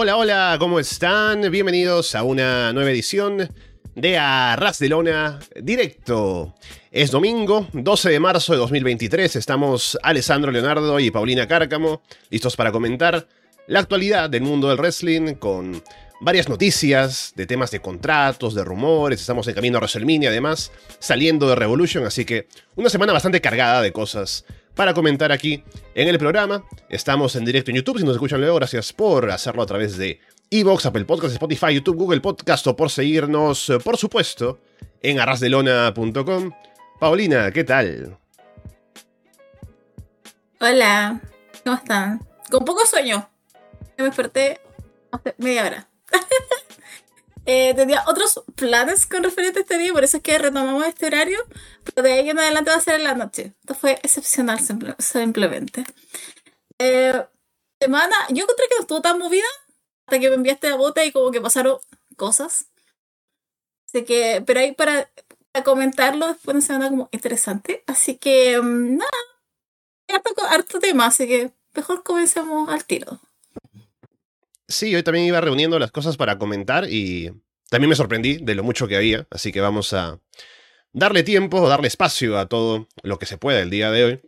Hola, hola, ¿cómo están? Bienvenidos a una nueva edición de Arras de Lona Directo. Es domingo, 12 de marzo de 2023. Estamos Alessandro Leonardo y Paulina Cárcamo, listos para comentar la actualidad del mundo del wrestling con varias noticias de temas de contratos, de rumores. Estamos en camino a WrestleMania, además, saliendo de Revolution, así que una semana bastante cargada de cosas para comentar aquí en el programa. Estamos en directo en YouTube, si nos escuchan luego, gracias por hacerlo a través de Evox, Apple Podcasts, Spotify, YouTube, Google Podcast o por seguirnos, por supuesto, en arrasdelona.com. Paulina, ¿qué tal? Hola, ¿cómo están? Con poco sueño. Me desperté hace media hora. Eh, tenía otros planes con referente a este día, por eso es que retomamos este horario, pero de ahí en adelante va a ser en la noche. Esto fue excepcional simplemente. Eh, semana, yo encontré que estuvo tan movida hasta que me enviaste la bota y como que pasaron cosas. Así que, pero ahí para, comentarlo después de una semana como interesante. Así que, mm, nada, harto, harto tema, así que mejor comencemos al tiro. Sí, hoy también iba reuniendo las cosas para comentar y también me sorprendí de lo mucho que había, así que vamos a darle tiempo, darle espacio a todo lo que se pueda el día de hoy.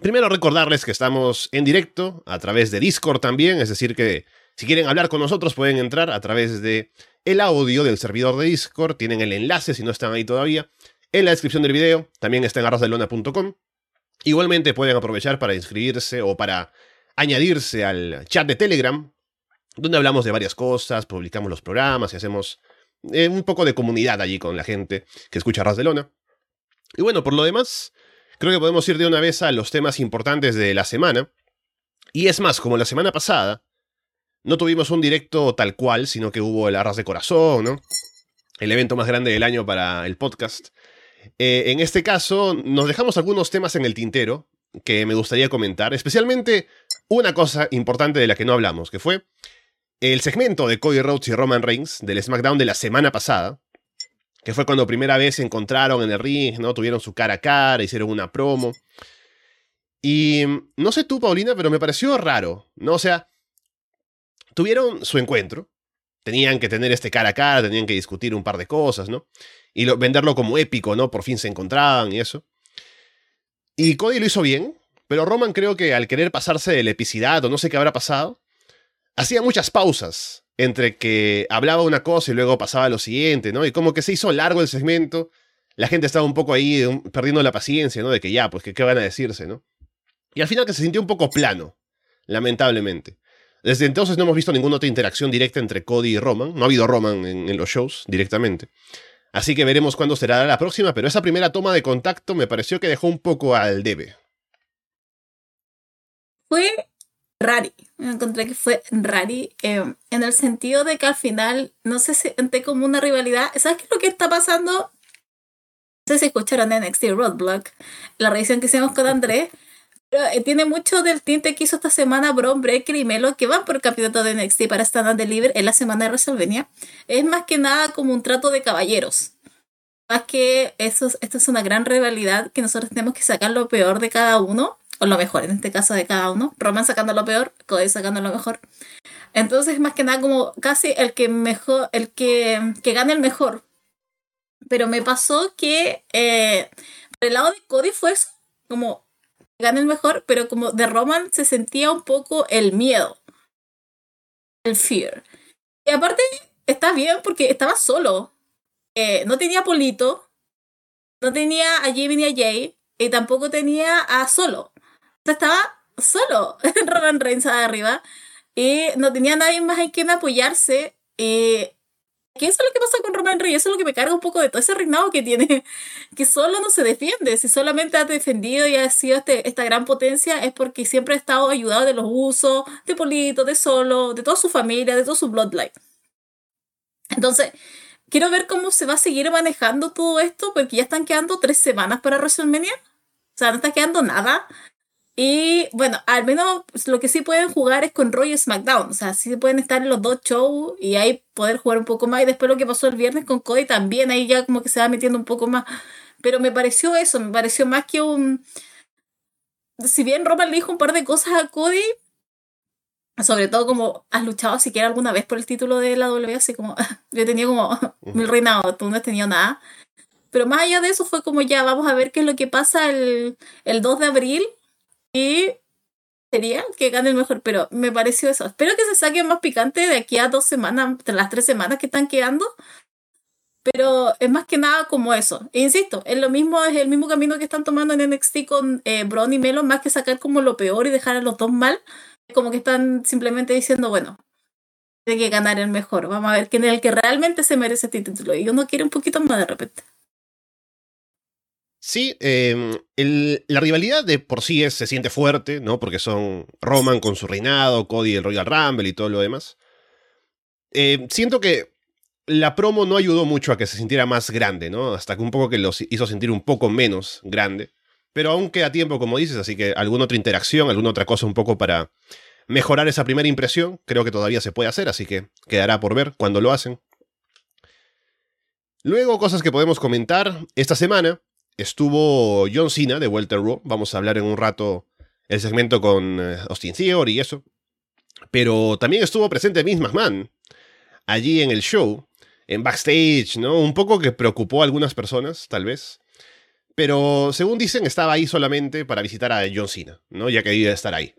Primero recordarles que estamos en directo a través de Discord también, es decir que si quieren hablar con nosotros pueden entrar a través de el audio del servidor de Discord, tienen el enlace si no están ahí todavía, en la descripción del video, también está en arrasdelona.com. Igualmente pueden aprovechar para inscribirse o para añadirse al chat de Telegram, donde hablamos de varias cosas, publicamos los programas y hacemos eh, un poco de comunidad allí con la gente que escucha Ras de Lona. Y bueno, por lo demás, creo que podemos ir de una vez a los temas importantes de la semana. Y es más, como la semana pasada, no tuvimos un directo tal cual, sino que hubo el Arras de Corazón, ¿no? El evento más grande del año para el podcast. Eh, en este caso, nos dejamos algunos temas en el tintero que me gustaría comentar, especialmente una cosa importante de la que no hablamos, que fue el segmento de Cody Rhodes y Roman Reigns del SmackDown de la semana pasada, que fue cuando primera vez se encontraron en el ring, ¿no? Tuvieron su cara a cara, hicieron una promo. Y no sé tú, Paulina, pero me pareció raro, ¿no? O sea, tuvieron su encuentro, tenían que tener este cara a cara, tenían que discutir un par de cosas, ¿no? Y venderlo como épico, ¿no? Por fin se encontraban y eso. Y Cody lo hizo bien, pero Roman creo que al querer pasarse de la epicidad o no sé qué habrá pasado, hacía muchas pausas entre que hablaba una cosa y luego pasaba lo siguiente, ¿no? Y como que se hizo largo el segmento, la gente estaba un poco ahí perdiendo la paciencia, ¿no? De que ya, pues, ¿qué van a decirse, ¿no? Y al final que se sintió un poco plano, lamentablemente. Desde entonces no hemos visto ninguna otra interacción directa entre Cody y Roman. No ha habido Roman en, en los shows directamente. Así que veremos cuándo será la próxima, pero esa primera toma de contacto me pareció que dejó un poco al debe. Fue rari. Me encontré que fue rari em, en el sentido de que al final no se siente como una rivalidad. ¿Sabes qué es lo que está pasando? No sé si escucharon NXT Roadblock, la revisión que hicimos con Andrés. Pero eh, tiene mucho del tinte que hizo esta semana Bron Breaker y Melo, que van por el campeonato de NXT para Stand and Deliver en la semana de WrestleMania. Es más que nada como un trato de caballeros. Más que esto es una gran rivalidad que nosotros tenemos que sacar lo peor de cada uno o lo mejor en este caso de cada uno. Roman sacando lo peor, Cody sacando lo mejor. Entonces, más que nada, como casi el que mejor, el que, que gane el mejor. Pero me pasó que eh, por el lado de Cody fue eso, como gane el mejor, pero como de Roman se sentía un poco el miedo, el fear. Y aparte, está bien porque estaba solo. Eh, no tenía Polito, no tenía a Jimmy ni a Jay, y tampoco tenía a Solo estaba solo Roman Reigns arriba y no tenía nadie más en quien apoyarse. y ¿Qué es lo que pasa con Roman Reigns? Eso es lo que me carga un poco de todo ese reinado que tiene, que solo no se defiende. Si solamente ha defendido y ha sido este, esta gran potencia es porque siempre ha estado ayudado de los usos, de Polito, de Solo, de toda su familia, de todo su bloodline. Entonces, quiero ver cómo se va a seguir manejando todo esto, porque ya están quedando tres semanas para WrestleMania. O sea, no está quedando nada. Y bueno, al menos lo que sí pueden jugar es con Roy SmackDown. O sea, sí pueden estar en los dos shows y ahí poder jugar un poco más. Y después lo que pasó el viernes con Cody también, ahí ya como que se va metiendo un poco más. Pero me pareció eso, me pareció más que un. Si bien Roman le dijo un par de cosas a Cody, sobre todo como has luchado siquiera alguna vez por el título de la W, así como yo he tenido como mil reinados, tú no has tenido nada. Pero más allá de eso fue como ya, vamos a ver qué es lo que pasa el, el 2 de abril y sería que gane el mejor, pero me pareció eso. Espero que se saque más picante de aquí a dos semanas, de las tres semanas que están quedando. Pero es más que nada como eso. E insisto, es lo mismo, es el mismo camino que están tomando en NXT con eh, Braun y Melo, más que sacar como lo peor y dejar a los dos mal. Como que están simplemente diciendo, bueno, tiene que ganar el mejor. Vamos a ver quién es el que realmente se merece este título. Y uno quiere un poquito más de repente. Sí, em, la rivalidad de por sí es, se siente fuerte, ¿no? Porque son Roman con su reinado, Cody el Royal Rumble y todo lo demás. Em, siento que la promo no ayudó mucho a que se sintiera más grande, ¿no? Hasta que un poco que los hizo sentir un poco menos grande. Pero aún queda tiempo, como dices, así que alguna otra interacción, alguna otra cosa un poco para mejorar esa primera impresión, creo que todavía se puede hacer, así que quedará por ver cuando lo hacen. Luego, cosas que podemos comentar. Esta semana estuvo John Cena de Welter Raw. Vamos a hablar en un rato el segmento con eh, Austin Theory y eso. Pero también estuvo presente Vince McMahon allí en el show, en backstage, ¿no? Un poco que preocupó a algunas personas, tal vez. Pero según dicen, estaba ahí solamente para visitar a John Cena, ¿no? Ya que debía estar ahí.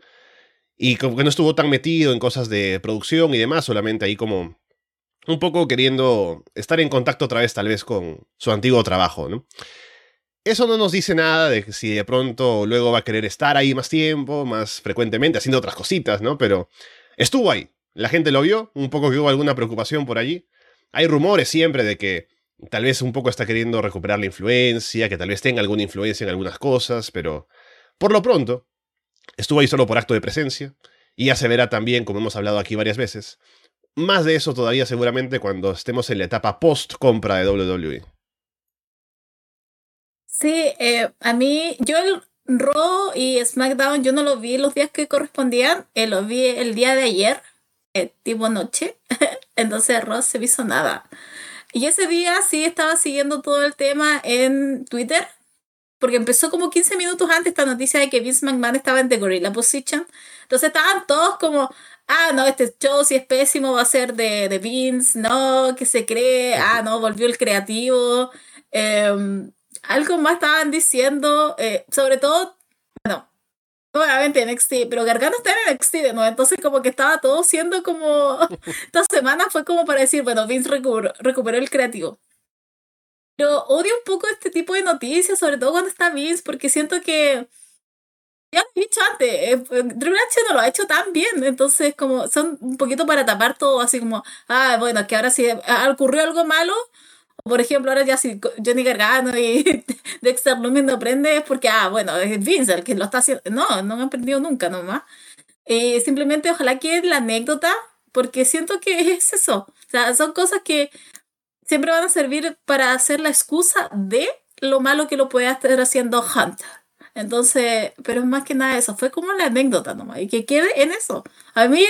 Y como que no estuvo tan metido en cosas de producción y demás, solamente ahí como un poco queriendo estar en contacto otra vez tal vez con su antiguo trabajo, ¿no? Eso no nos dice nada de si de pronto luego va a querer estar ahí más tiempo, más frecuentemente, haciendo otras cositas, ¿no? Pero estuvo ahí. La gente lo vio, un poco que hubo alguna preocupación por allí. Hay rumores siempre de que tal vez un poco está queriendo recuperar la influencia, que tal vez tenga alguna influencia en algunas cosas, pero por lo pronto estuvo ahí solo por acto de presencia. Y ya se verá también, como hemos hablado aquí varias veces, más de eso todavía seguramente cuando estemos en la etapa post compra de WWE. Sí, eh, a mí, yo el Raw y SmackDown, yo no lo vi los días que correspondían, eh, lo vi el día de ayer, eh, tipo noche, entonces Raw se hizo nada. Y ese día sí estaba siguiendo todo el tema en Twitter, porque empezó como 15 minutos antes esta noticia de que Vince McMahon estaba en The Gorilla Position. Entonces estaban todos como, ah, no, este show si es pésimo va a ser de, de Vince, no, que se cree, ah, no, volvió el creativo. Eh, algo más estaban diciendo, eh, sobre todo, bueno, nuevamente en NXT, pero Gargano está en NXT de nuevo, entonces como que estaba todo siendo como, esta semana fue como para decir, bueno, Vince recuperó, el creativo. Pero odio un poco este tipo de noticias, sobre todo cuando está Vince, porque siento que, ya lo he dicho antes, eh, H no lo ha hecho tan bien, entonces como son un poquito para tapar todo, así como, ah, bueno, que ahora sí ocurrió algo malo, por ejemplo, ahora ya si Johnny Gargano y Dexter Lumis no aprende es porque, ah, bueno, es Vince el que lo está haciendo. No, no han aprendido nunca nomás. Eh, simplemente ojalá que la anécdota, porque siento que es eso. O sea, son cosas que siempre van a servir para hacer la excusa de lo malo que lo puede estar haciendo Hunter. Entonces, pero es más que nada eso, fue como la anécdota nomás, y que quede en eso. A mí,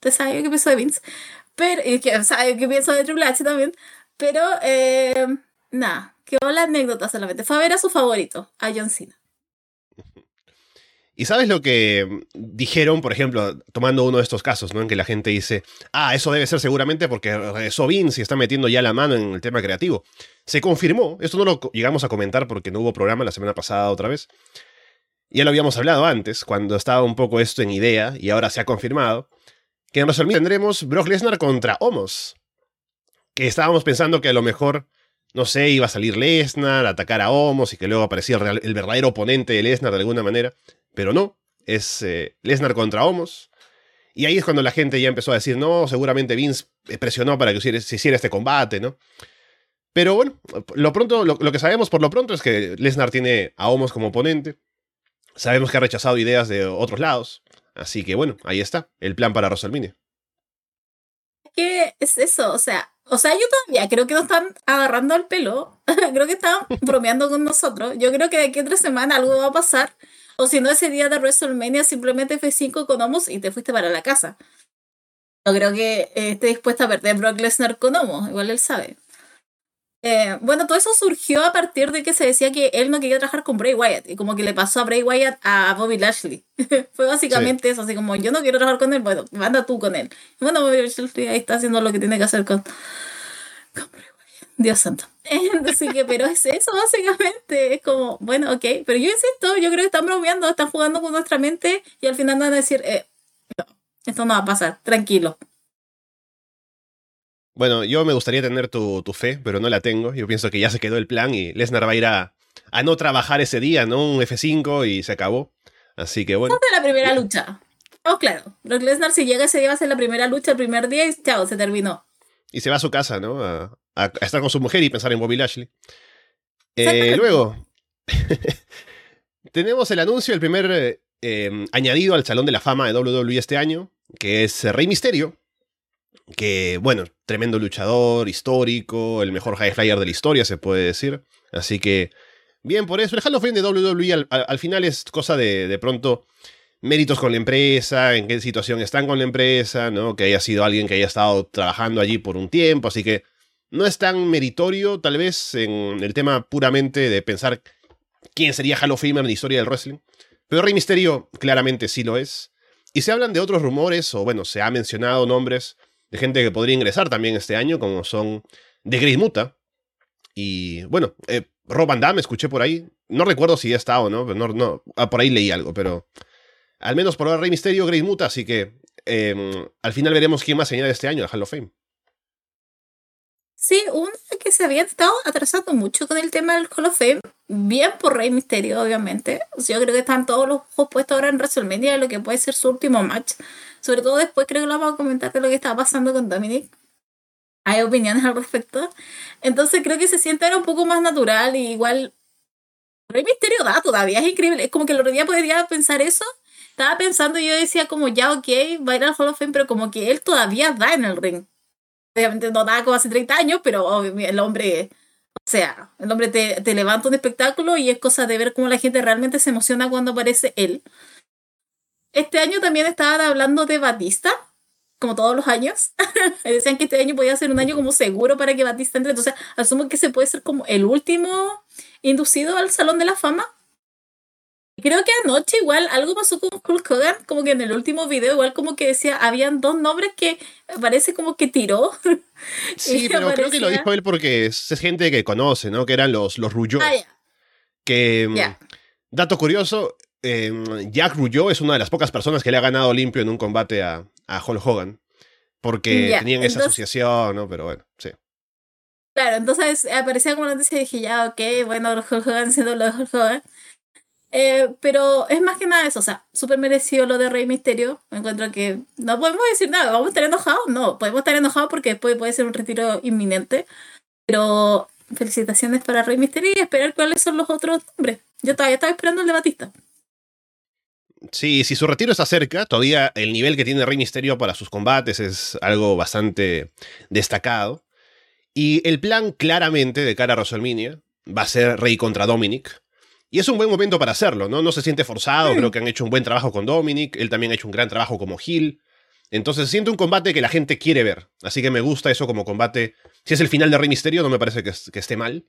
te sabes qué pienso de Vince, pero, y que sabes qué pienso de Triple H también, pero, eh, nada, quedó la anécdota solamente. Fue a ver a su favorito, a John Cena. Y sabes lo que dijeron, por ejemplo, tomando uno de estos casos, ¿no? En que la gente dice, ah, eso debe ser seguramente porque regresó Vince y está metiendo ya la mano en el tema creativo. Se confirmó, esto no lo llegamos a comentar porque no hubo programa la semana pasada otra vez. Ya lo habíamos hablado antes, cuando estaba un poco esto en idea, y ahora se ha confirmado, que en WrestleMania tendremos Brock Lesnar contra Homos estábamos pensando que a lo mejor, no sé, iba a salir Lesnar, atacar a Homos y que luego aparecía el, verdadero oponente de Lesnar de alguna manera, pero no, es eh, Lesnar contra Homos. Y ahí es cuando la gente ya empezó a decir, no, seguramente Vince presionó para que se hiciera este combate, ¿no? Pero bueno, lo, pronto, lo, que sabemos por lo pronto es que Lesnar tiene a Homos como oponente. Sabemos que ha rechazado ideas de otros lados. Así que bueno, ahí está, el plan para WrestleMania. ¿Qué es eso? O sea, o sea, yo todavía creo que nos están agarrando al pelo. creo que están bromeando con nosotros. Yo creo que de aquí a tres semanas algo va a pasar. O si no, ese día de WrestleMania simplemente fue cinco con Homos y te fuiste para la casa. No creo que esté dispuesta a perder Brock Lesnar con Homos. Igual él sabe. Eh, bueno, todo eso surgió a partir de que se decía que él no quería trabajar con Bray Wyatt y como que le pasó a Bray Wyatt a Bobby Lashley. Fue básicamente eso, así como yo no quiero trabajar con él, bueno, manda tú con él. Bueno, Bobby Lashley ahí está haciendo lo que tiene que hacer con, con Bray Wyatt. Dios santo. Así que, pero es eso básicamente, es como, bueno, ok, pero yo insisto, yo creo que están bromeando, están jugando con nuestra mente y al final van a decir, eh, no, esto no va a pasar, tranquilo. Bueno, yo me gustaría tener tu, tu, fe, pero no la tengo. Yo pienso que ya se quedó el plan y Lesnar va a ir a, a no trabajar ese día, ¿no? Un F5 y se acabó. Así que bueno. Esa la primera lucha. Oh, claro. Brock Lesnar, si llega ese día, va a ser la primera lucha, el primer día y chao, se terminó. Y se va a su casa, ¿no? A, a, estar con su mujer y pensar en Bobby Lashley. Eh, luego, tenemos el anuncio, el primer eh, eh, añadido al Salón de la Fama de WWE este año, que es Rey Misterio que, bueno, tremendo luchador, histórico, el mejor high flyer de la historia, se puede decir. Así que, bien por eso. El Hall of Fame de WWE al, al, final es cosa de, de pronto, méritos con la empresa, en qué situación están con la empresa, ¿no? Que haya sido alguien que haya estado trabajando allí por un tiempo, así que no es tan meritorio, tal vez, en el tema puramente de pensar quién sería Hall of Famer en la historia del wrestling. Pero Rey Misterio claramente sí lo es. Y se hablan de otros rumores, o bueno, se ha mencionado nombres de gente que podría ingresar también este año, como son The Great Muta. Y bueno, eh, Rob Van Damme escuché por ahí. No recuerdo si ya está o no, no, no ah, por ahí leí algo, pero al menos por ahora Rey Misterio, Great Muta, así que eh, al final veremos quién más se añade este año al Hall of Fame. Sí, una que se había estado atrasando mucho con el tema del Hall of Fame, bien por Rey Misterio, obviamente. Yo creo que están todos los ojos puestos ahora en WrestleMania, lo que puede ser su último match. Sobre todo después creo que lo vamos a comentar de lo que estaba pasando con Dominic. Hay opiniones al respecto. Entonces creo que se siente un poco más natural y igual... Rey Misterio da todavía, es increíble. Es como que el otro día podría pensar eso. Estaba pensando y yo decía como ya ok, va a ir al Hall of Fame, pero como que él todavía da en el ring. Obviamente no da como hace 30 años, pero el hombre... O sea, el hombre te, te levanta un espectáculo y es cosa de ver cómo la gente realmente se emociona cuando aparece él. Este año también estaban hablando de Batista, como todos los años. Decían que este año podía ser un año como seguro para que Batista entre. Entonces, asumo que se puede ser como el último inducido al Salón de la Fama. Creo que anoche igual algo pasó con Hulk Hogan, como que en el último video igual como que decía, habían dos nombres que parece como que tiró. Sí, pero aparecía... creo que lo dijo él porque es gente que conoce, ¿no? Que eran los, los. Ah, yeah. Que, yeah. dato curioso, eh, Jack Rougeau es una de las pocas personas que le ha ganado limpio en un combate a, a Hulk Hogan. Porque yeah, tenían esa asociación, ¿no? Pero bueno, sí. Claro, entonces aparecía como noticia y dije, ya, ok, bueno, Hulk Hogan siendo lo de Hulk Hogan. Eh, pero es más que nada eso, o sea, súper merecido lo de Rey Misterio. Me encuentro que no podemos decir nada, vamos a estar enojados, no, podemos estar enojados porque después puede ser un retiro inminente. Pero felicitaciones para Rey Misterio y esperar cuáles son los otros nombres. Yo todavía estaba esperando el de Batista. Sí, si su retiro está cerca, todavía el nivel que tiene Rey Misterio para sus combates es algo bastante destacado. Y el plan claramente de cara a WrestleMania va a ser Rey contra Dominic. Y es un buen momento para hacerlo, ¿no? No se siente forzado, sí. creo que han hecho un buen trabajo con Dominic, él también ha hecho un gran trabajo como Hill. Entonces siente un combate que la gente quiere ver. Así que me gusta eso como combate. Si es el final de Rey Misterio, no me parece que, que esté mal.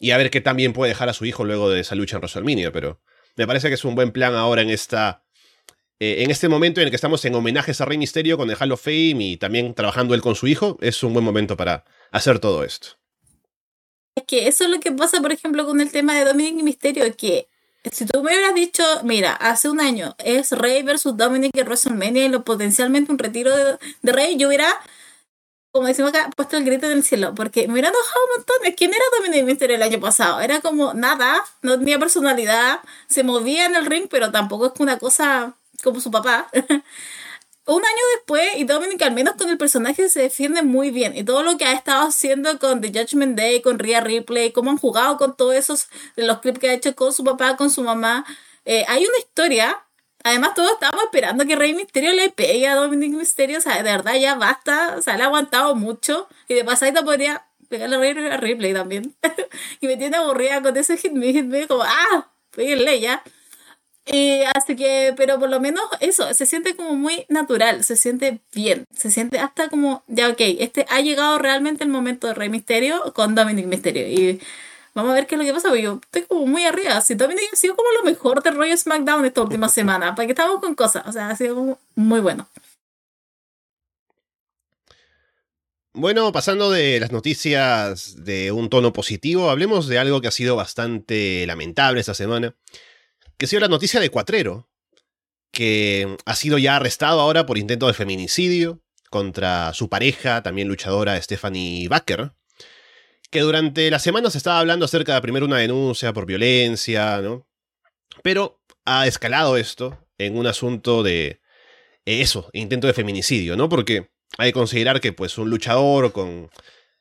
Y a ver qué también puede dejar a su hijo luego de esa lucha en WrestleMania, pero me parece que es un buen plan ahora en esta. Eh, en este momento en el que estamos en homenajes a Rey Misterio con el Hall of Fame y también trabajando él con su hijo, es un buen momento para hacer todo esto. Es que eso es lo que pasa, por ejemplo, con el tema de Dominic y Misterio, que si tú me hubieras dicho, mira, hace un año es Rey versus Dominic en WrestleMania y lo potencialmente un retiro de, de Rey, yo hubiera como decimos acá, puesto el grito en el cielo, porque me hubiera enojado un montón. ¿Quién era Dominic Mysterio el año pasado? Era como nada, no tenía personalidad, se movía en el ring, pero tampoco es una cosa como su papá. un año después, y Dominic, al menos con el personaje, se defiende muy bien. Y todo lo que ha estado haciendo con The Judgment Day, con Rhea Ripley, cómo han jugado con todos esos, los clips que ha hecho con su papá, con su mamá. Eh, hay una historia Además, todos estábamos esperando que Rey Misterio le pegue a Dominic Misterio. O sea, de verdad ya basta. O sea, le ha aguantado mucho. Y de pasadita podría pegarle a Rey Ripley también. y me tiene aburrida con ese hit me, hit me, como, ah, péguenle ya. Y así que, pero por lo menos eso, se siente como muy natural, se siente bien, se siente hasta como, ya ok, este ha llegado realmente el momento de Rey Misterio con Dominic Misterio. Y vamos a ver qué es lo que pasa, porque yo estoy como muy arriba. Si Dominic ha sido como lo mejor de Royal SmackDown esta última semana, para que estamos con cosas, o sea, ha sido como muy bueno. Bueno, pasando de las noticias de un tono positivo, hablemos de algo que ha sido bastante lamentable esta semana, que ha sido la noticia de Cuatrero, que ha sido ya arrestado ahora por intento de feminicidio contra su pareja, también luchadora Stephanie Baker, que durante la semana se estaba hablando acerca de primero una denuncia por violencia, ¿no? Pero ha escalado esto en un asunto de eso, intento de feminicidio, ¿no? Porque hay que considerar que pues un luchador con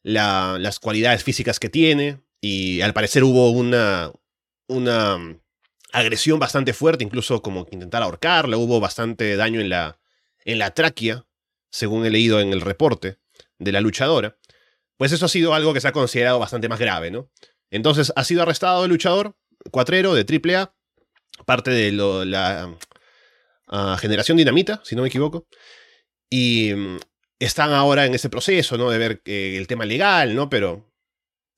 las cualidades físicas que tiene y al parecer hubo una, una mm, agresión bastante fuerte, incluso como intentar ahorcarla, hubo bastante daño en la, en la tráquea, según he leído en el reporte de la luchadora, pues eso ha sido algo que se ha considerado bastante más grave, ¿no? Entonces ha sido arrestado el luchador, cuatrero de AAA, parte de la ah, generación dinamita, si no me equivoco, y mm, están ahora en ese proceso, ¿no? De ver eh, el tema legal, ¿no? Pero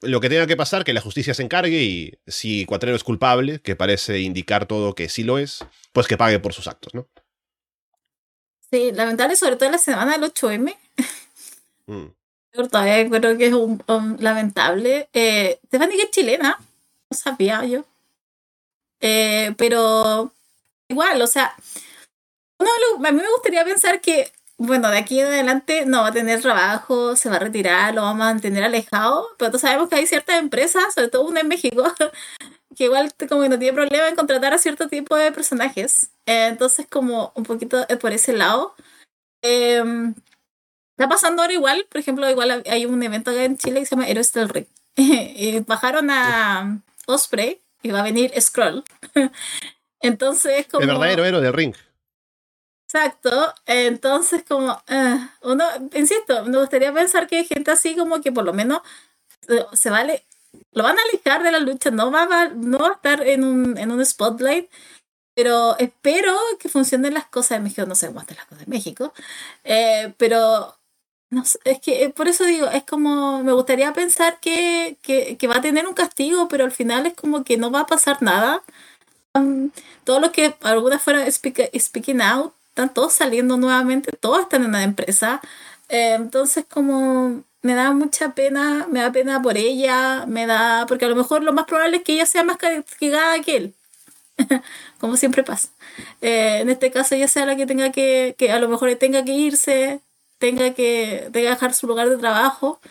lo que tenga que pasar, que la justicia se encargue y si Cuatrero es culpable, que parece indicar todo que sí lo es, pues que pague por sus actos, ¿no? Sí, lamentable, sobre todo en la semana del 8M. Mm. Todavía creo que es un, lamentable. Eh, Stephanie que es chilena, no sabía yo. Eh, pero igual, o sea, a mí me gustaría pensar que bueno, de aquí en adelante no va a tener trabajo, se va a retirar, lo vamos a mantener alejado, pero todos sabemos que hay ciertas empresas, sobre todo una en México, que igual como que no tiene problema en contratar a cierto tipo de personajes. entonces, como un poquito por ese lado. Em, está pasando ahora igual, por ejemplo, igual hay un evento acá en Chile que se llama Héroes del Ring. y bajaron a Osprey y va a venir Scroll. entonces, como... El verdadero héroe del ring. Exacto, entonces como, eh, uno, insisto, me gustaría pensar que hay gente así como que por lo menos eh, se vale, lo van a alejar de la lucha, no va, a, no va a estar en un, en un spotlight, pero espero que funcionen las cosas en México, no sé cómo están las cosas en México, eh, pero no sé, es que por eso digo, es como, me gustaría pensar que, que, va a tener un castigo, pero al final es como que no va a pasar nada. Um, todos los que algunas fueron speaking out están todos saliendo nuevamente, todos están en una empresa. Eh, entonces, como me da mucha pena, me da pena por ella, me da, porque a lo mejor lo más probable es que ella sea más castigada que él, como siempre pasa. Eh, en este caso, ella sea la que tenga que, que a lo mejor tenga que irse, tenga que, tenga que dejar su lugar de trabajo,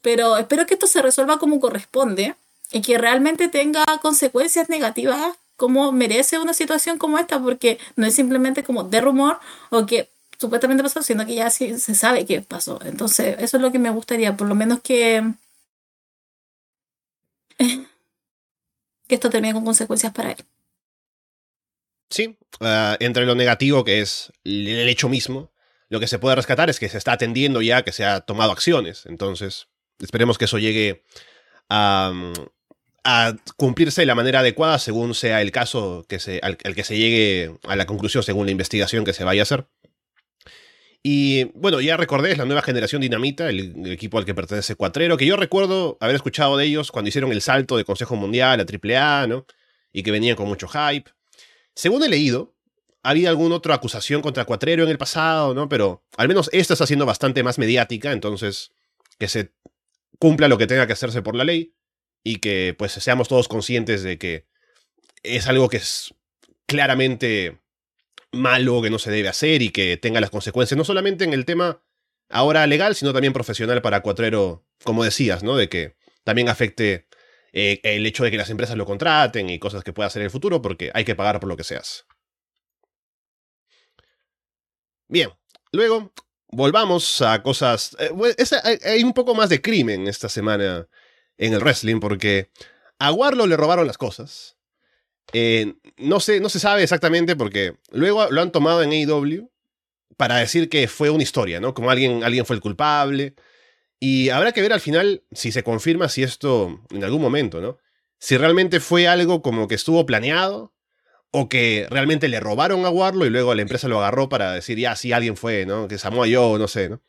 pero espero que esto se resuelva como corresponde y que realmente tenga consecuencias negativas cómo merece una situación como esta, porque no es simplemente como de rumor o que supuestamente pasó, sino que ya se sabe qué pasó. Entonces, eso es lo que me gustaría, por lo menos que, que esto termine con consecuencias para él. Sí, ah, entre lo negativo que es el hecho mismo, lo que se puede rescatar es que se está atendiendo ya, que se ha tomado acciones. Entonces, esperemos que eso llegue a, a cumplirse de la manera adecuada según sea el caso que se, al, que se llegue a la conclusión según la investigación que se vaya a hacer. Y bueno, ya recordé, es la nueva generación Dinamita, el, equipo al que pertenece Cuatrero, que yo recuerdo haber escuchado de ellos cuando hicieron el salto de Consejo Mundial a AAA, ¿no? Y que venían con mucho hype. Según he leído, había alguna otra acusación contra Cuatrero en el pasado, ¿no? Pero al menos esta está siendo bastante más mediática, entonces que se cumpla lo que tenga que hacerse por la ley y que pues seamos todos conscientes de que es algo que es claramente malo, que no se debe hacer y que tenga las consecuencias, no solamente en el tema ahora legal, sino también profesional para Cuatrero, como decías, ¿no? De que también afecte eh, el hecho de que las empresas lo contraten y cosas que pueda hacer en el futuro, porque hay que pagar por lo que seas. Bien, luego volvamos a cosas... Eh, hay un poco más de crimen esta semana en el wrestling, porque a Warlow le robaron las cosas. Eh, no, sé, no se sabe exactamente porque luego lo han tomado en AEW para decir que fue una historia, ¿no? Como alguien, alguien fue el culpable. Y habrá que ver al final si se confirma si esto en algún momento, ¿no? Si realmente fue algo como que estuvo planeado o que realmente le robaron a Warlow y luego la empresa lo agarró para decir, ya, sí, alguien fue, ¿no? Que Samoa yo, no sé, ¿no?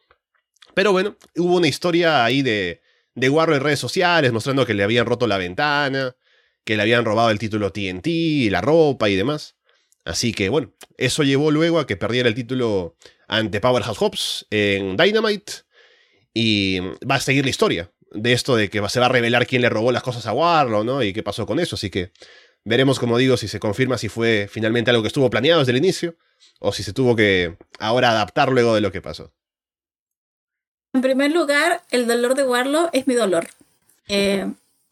Pero bueno, hubo una historia ahí de, de Warlow en redes sociales mostrando que le habían roto la ventana, que le habían robado el título TNT, la ropa y demás. Así que bueno, eso llevó luego a que perdiera el título ante Powerhouse Hobbs en Dynamite. Y va a seguir la historia de esto de que se va a revelar quién le robó las cosas a Warlow, ¿no? Y qué pasó con eso. Así que veremos, como digo, si se confirma si fue finalmente algo que estuvo planeado desde el inicio o si se tuvo que ahora adaptar luego de lo que pasó. En primer lugar, el dolor de Warlow es mi dolor. Eh,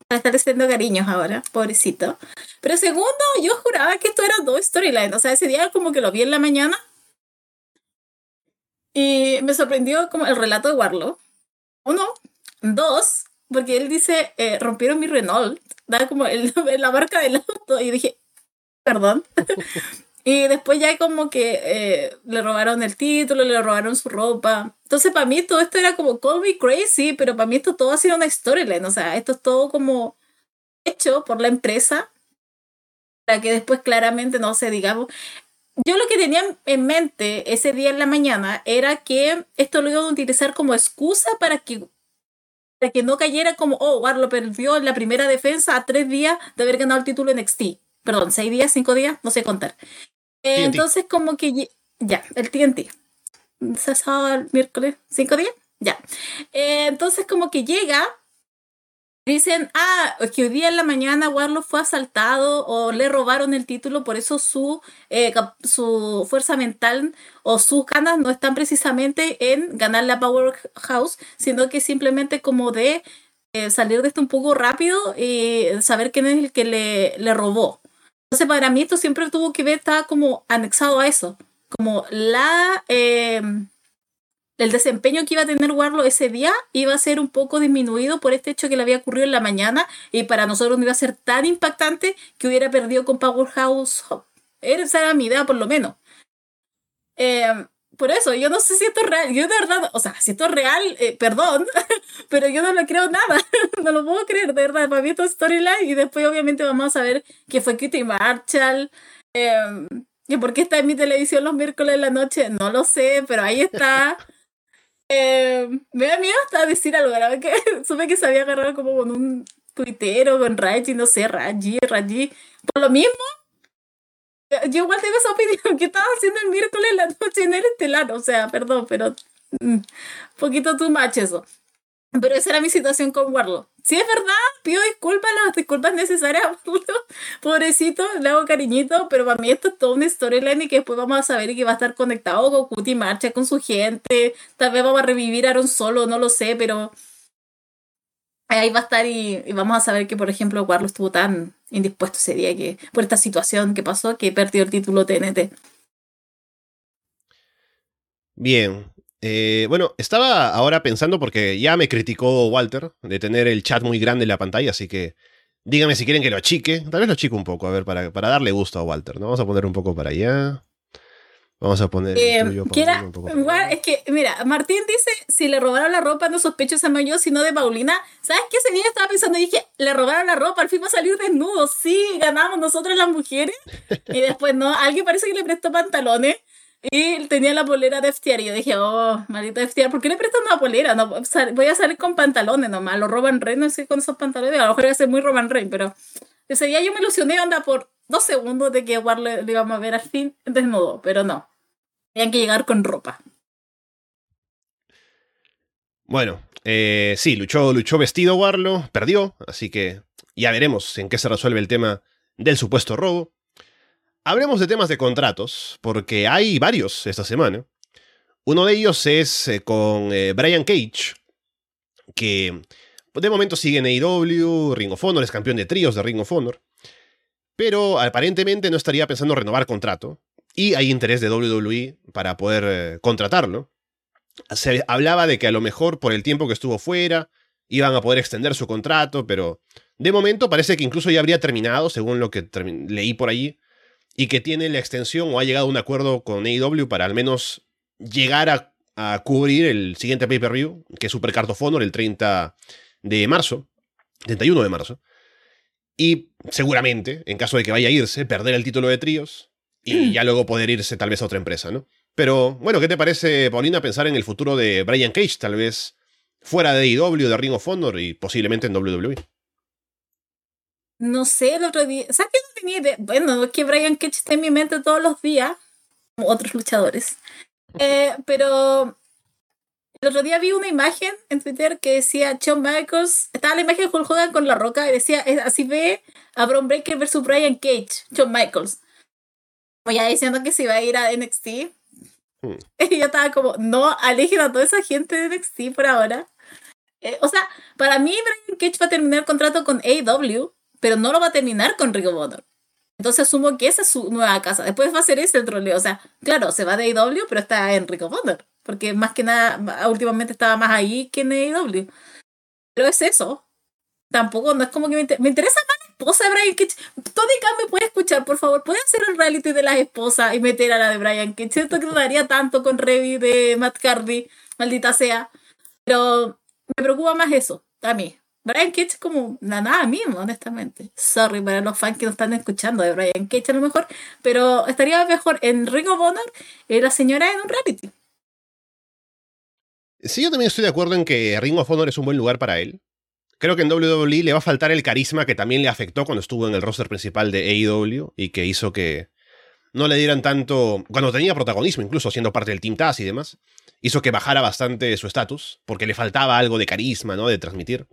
estar haciendo cariños ahora, pobrecito. Pero segundo, yo juraba que esto era dos storylines. O sea, ese día como que lo vi en la mañana. Y me sorprendió como el relato de Warlow. Uno. Dos, porque él dice, eh, rompieron mi Renault. Da como el, la marca del auto. Y dije, perdón. y después ya como que eh, le robaron el título, le robaron su ropa. Entonces para mí todo esto era como Call Me Crazy, pero para mí esto todo ha sido una storyline. O sea, esto es todo como hecho por la empresa para que después claramente no se digamos. Yo lo que tenía en mente ese día en la mañana era que esto lo iban a utilizar como excusa para que, para que no cayera como, oh, Warlock perdió en la primera defensa a tres días de haber ganado el título en NXT. Perdón, seis días, cinco días, no sé contar. entonces, como que ya, el TNT. sábado, el miércoles, cinco días, ya. Eh, entonces, como que llega Dicen, ah, que hoy día en la mañana Warlock fue asaltado o le robaron el título, por eso su, eh, su fuerza mental o sus ganas no están precisamente en ganar la Powerhouse, sino que simplemente como de eh, salir de esto un poco rápido y saber quién es el que le, le robó. Entonces, para mí esto siempre tuvo que ver, estaba como anexado a eso, como la... Eh, el desempeño que iba a tener Warlock ese día iba a ser un poco disminuido por este hecho que le había ocurrido en la mañana y para nosotros no iba a ser tan impactante que hubiera perdido con Powerhouse. Esa era mi idea, por lo menos. Em, por eso, yo no sé si esto es real. Yo de verdad, o sea, si esto es real, eh, perdón, pero yo no lo creo nada. no lo puedo creer, de verdad. Para mí esto es storyline y después obviamente vamos a ver que fue Kitty Marshall. Eh, ¿Y por qué está en mi televisión los miércoles de la noche? No lo sé, pero ahí está. Eh, me da miedo hasta decir algo, ¿verdad? Que supe que se había agarrado como con un tuitero, con Raji, no sé, Raji, Raji. Por lo mismo, yo igual tengo esa opinión. ¿Qué estaba haciendo el miércoles en la noche en el estelar? O sea, perdón, pero un mm, poquito too much. Pero esa era mi situación con Warlock. Si es verdad, pido disculpas, las disculpas necesarias, pobrecito, le hago cariñito, pero para mí esto es toda una storyline y que después vamos a saber que va a estar conectado con Cutie Marcha, con su gente, tal vez vamos a revivir a Aaron Solo, no lo sé, pero ahí va a estar y, vamos a saber que, por ejemplo, Warlock estuvo tan indispuesto ese día que por esta situación que pasó que perdió el título TNT. Bien, eh, bueno, estaba ahora pensando porque ya me criticó Walter de tener el chat muy grande en la pantalla, así que díganme si quieren que lo achique. Tal vez lo achique un poco, a ver, para, para darle gusto a Walter, ¿no? Vamos a poner un poco para allá. Vamos a poner. Eh, igual, es que, mira, Martín dice: si le robaron la ropa, no sospecho a yo, sino de Paulina. ¿Sabes qué? Ese día estaba pensando y dije: le robaron la ropa, al fin va a salir desnudo. Sí, ganamos nosotros las mujeres. y después, no, alguien parece que le prestó pantalones. Y tenía la polera de FTR y yo dije, oh, maldito FTR, ¿por qué le prestan una polera? No, voy a salir con pantalones nomás, lo Roman Reigns, no sé con esos pantalones, a lo mejor iba a ser muy Roman Reigns, pero ese día yo me ilusioné, anda, por dos segundos de que War le, íbamos a ver al fin desnudo, pero no, tenían que llegar con ropa. Bueno, eh, sí, luchó, luchó vestido Warlo, perdió, así que ya veremos en qué se resuelve el tema del supuesto robo. Hablemos de temas de contratos, porque hay varios esta semana. Uno de ellos es eh, con eh, Brian Cage, que de momento sigue en AEW, Ring of Honor, es campeón de tríos de Ring of Honor, pero aparentemente no estaría pensando renovar contrato, y hay interés de WWE para poder eh, contratarlo. Se hablaba de que a lo mejor por el tiempo que estuvo fuera, iban a poder extender su contrato, pero de momento parece que incluso ya habría terminado, según lo que leí por allí y que tiene la extensión o ha llegado a un acuerdo con AEW para al menos llegar a, cubrir el siguiente pay-per-view, que es Super Honor el 30 de marzo, 31 de marzo. Y seguramente, en caso de que vaya a irse, perder el título de tríos y ya luego poder irse tal vez a otra empresa, ¿no? Pero bueno, ¿qué te parece, Paulina, pensar en el futuro de Brian Cage, tal vez fuera de AEW, de Ring of Honor y posiblemente en WWE? No sé, el otro día. ¿Sabes qué no tenía idea? Bueno, es que Brian Cage está en mi mente todos los días, como otros luchadores. Eh, pero el otro día vi una imagen en Twitter que decía Shawn Michaels. Estaba la imagen de Hulk Hogan con la roca y decía: Así ve a Braun Breaker versus Brian Cage, Shawn Michaels. Como ya diciendo que se iba a ir a NXT. Hmm. Y yo estaba como: No, alejen a toda esa gente de NXT por ahora. Eh, o sea, para mí Brian Cage va a terminar el contrato con AEW, pero no lo va a terminar con of Honor. Entonces asumo que esa es su nueva casa. Después va a ser ese el troleo. O sea, claro, se va de AEW, pero está en of Honor. Porque más que nada, últimamente estaba más ahí que en AEW. Pero es eso. Tampoco, no es como que me, interesa más la esposa de Brian Cage. Todica me puede escuchar, por favor. Puede hacer el reality de las esposas y meter a la de Brian Cage. Siento que no daría tanto con Revy de Matt Cardy, maldita sea. Pero me preocupa más eso, a mí. Brian Cage es como la nada mismo, honestamente. Sorry para los fans que no están escuchando de Brian Cage a lo mejor, pero estaría mejor en Ring of Honor y la señora en un reality. Sí, yo también estoy de acuerdo en que Ring of Honor es un buen lugar para él. Creo que en WWE le va a faltar el carisma que también le afectó cuando estuvo en el roster principal de AEW y que hizo que no le dieran tanto. cuando tenía protagonismo, incluso siendo parte del Team Taz y demás, hizo que bajara bastante su estatus, porque le faltaba algo de carisma, ¿no? De transmitir.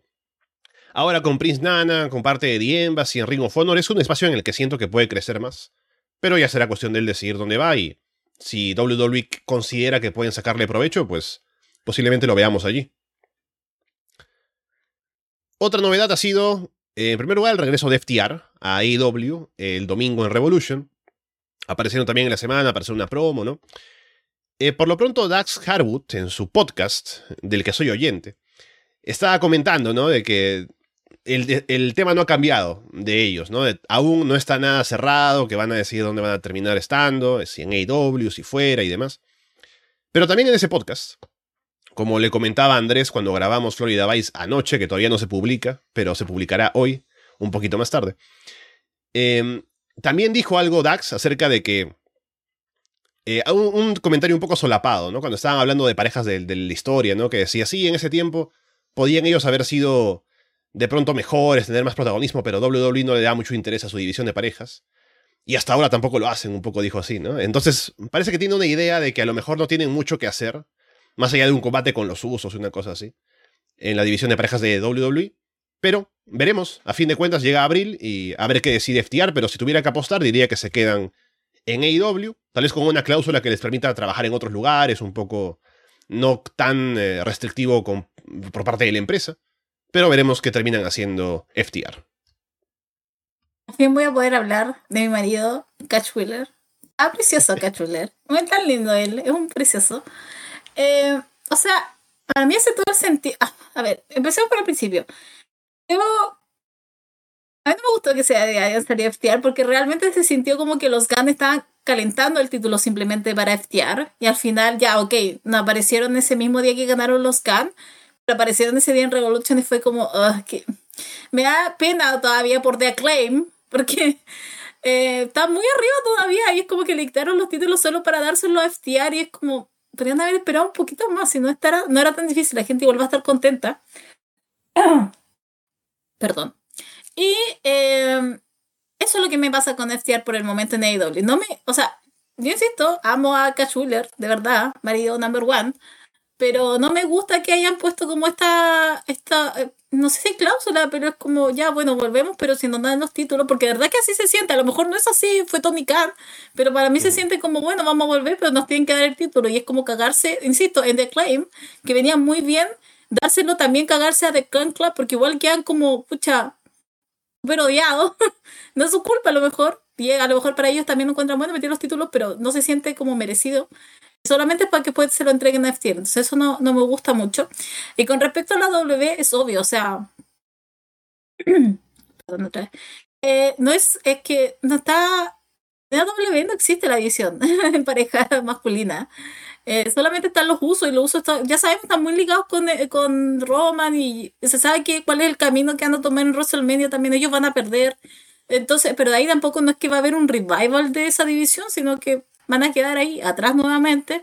Ahora con Prince Nana, con parte de The Embassy en Ring of Honor, es un espacio en el que siento que puede crecer más. Pero ya será cuestión de él decidir dónde va y si WWE considera que pueden sacarle provecho, pues posiblemente lo veamos allí. Otra novedad ha sido, en primer lugar, el regreso de FTR a AEW el domingo en Revolution. Aparecieron también en la semana, apareció una promo, ¿no? Eh, por lo pronto, Dax Harwood, en su podcast, del que soy oyente, estaba comentando, ¿no? De que el, tema no ha cambiado de ellos, ¿no? aún no está nada cerrado, que van a decidir dónde van a terminar estando, si en AW, si fuera y demás. Pero también en ese podcast, como le comentaba Andrés cuando grabamos Florida Vice anoche, que todavía no se publica, pero se publicará hoy, un poquito más tarde, em, también dijo algo Dax acerca de que eh, un, comentario un poco solapado, ¿no? Cuando estaban hablando de parejas de, la historia, ¿no? Que decía, sí, en ese tiempo podían ellos haber sido de pronto mejores, tener más protagonismo, pero WWE no le da mucho interés a su división de parejas. Y hasta ahora tampoco lo hacen, un poco dijo así, ¿no? Entonces, parece que tiene una idea de que a lo mejor no tienen mucho que hacer, más allá de un combate con los usos y una cosa así, en la división de parejas de WWE. Pero veremos, a fin de cuentas llega abril y a ver qué decide FTR, pero si tuviera que apostar diría que se quedan en AEW, tal vez con una cláusula que les permita trabajar en otros lugares, un poco no tan eh, restrictivo por parte de la empresa, pero veremos qué terminan haciendo FTR. Al fin voy a poder hablar de mi marido, Catch Wheeler. Ah, precioso Catch Wheeler. Muy tan lindo él, es un precioso. Eh, o sea, para mí hace todo el sentido. Ah, a ver, empecemos por el principio. A mí no me gustó que se hayan salido FTR porque realmente se sintió como que los GAN estaban calentando el título simplemente para FTR y al final ya, ok, no aparecieron ese mismo día que ganaron los GAN, aparecieron ese día en Revolution y fue como, que me da pena todavía por The Acclaim porque eh, está muy arriba todavía y es como que le quitaron los títulos solo para dárselo a FTR y es como, podrían haber esperado un poquito más, si no, estará, no era tan difícil, la gente igual va a estar contenta. Perdón. Y em, eso es lo que me pasa con FTR por el momento en AEW. No me, o sea, yo insisto, amo a Cash de verdad, marido number one, pero no me gusta que hayan puesto como esta, esta eh, no sé si cláusula, pero es como, ya, bueno, volvemos, pero si nos dan los títulos, porque de verdad que así se siente, a lo mejor no es así, fue Tony Khan, pero para mí se siente como, bueno, vamos a volver, pero nos tienen que dar el título, y es como cagarse, insisto, en The Claim, que venía muy bien, dárselo también cagarse a The Clan Club, porque igual quedan como, pucha, súper odiado. no es su culpa a lo mejor. Y a lo mejor para ellos también no encuentran bueno meter los títulos, pero no se siente como merecido. Solamente para que se lo entreguen a FTR. Entonces eso no, no me gusta mucho. Y con respecto a la W, es obvio, o sea... Perdón, otra vez. Eh, no es, es que no está En AW no existe la división en pareja masculina. Eh, solamente están los usos y los usos ya sabemos están muy ligados con, eh, con Roman y se sabe que cuál es el camino que van a tomar en WrestleMania también ellos van a perder entonces pero de ahí tampoco no es que va a haber un revival de esa división sino que van a quedar ahí atrás nuevamente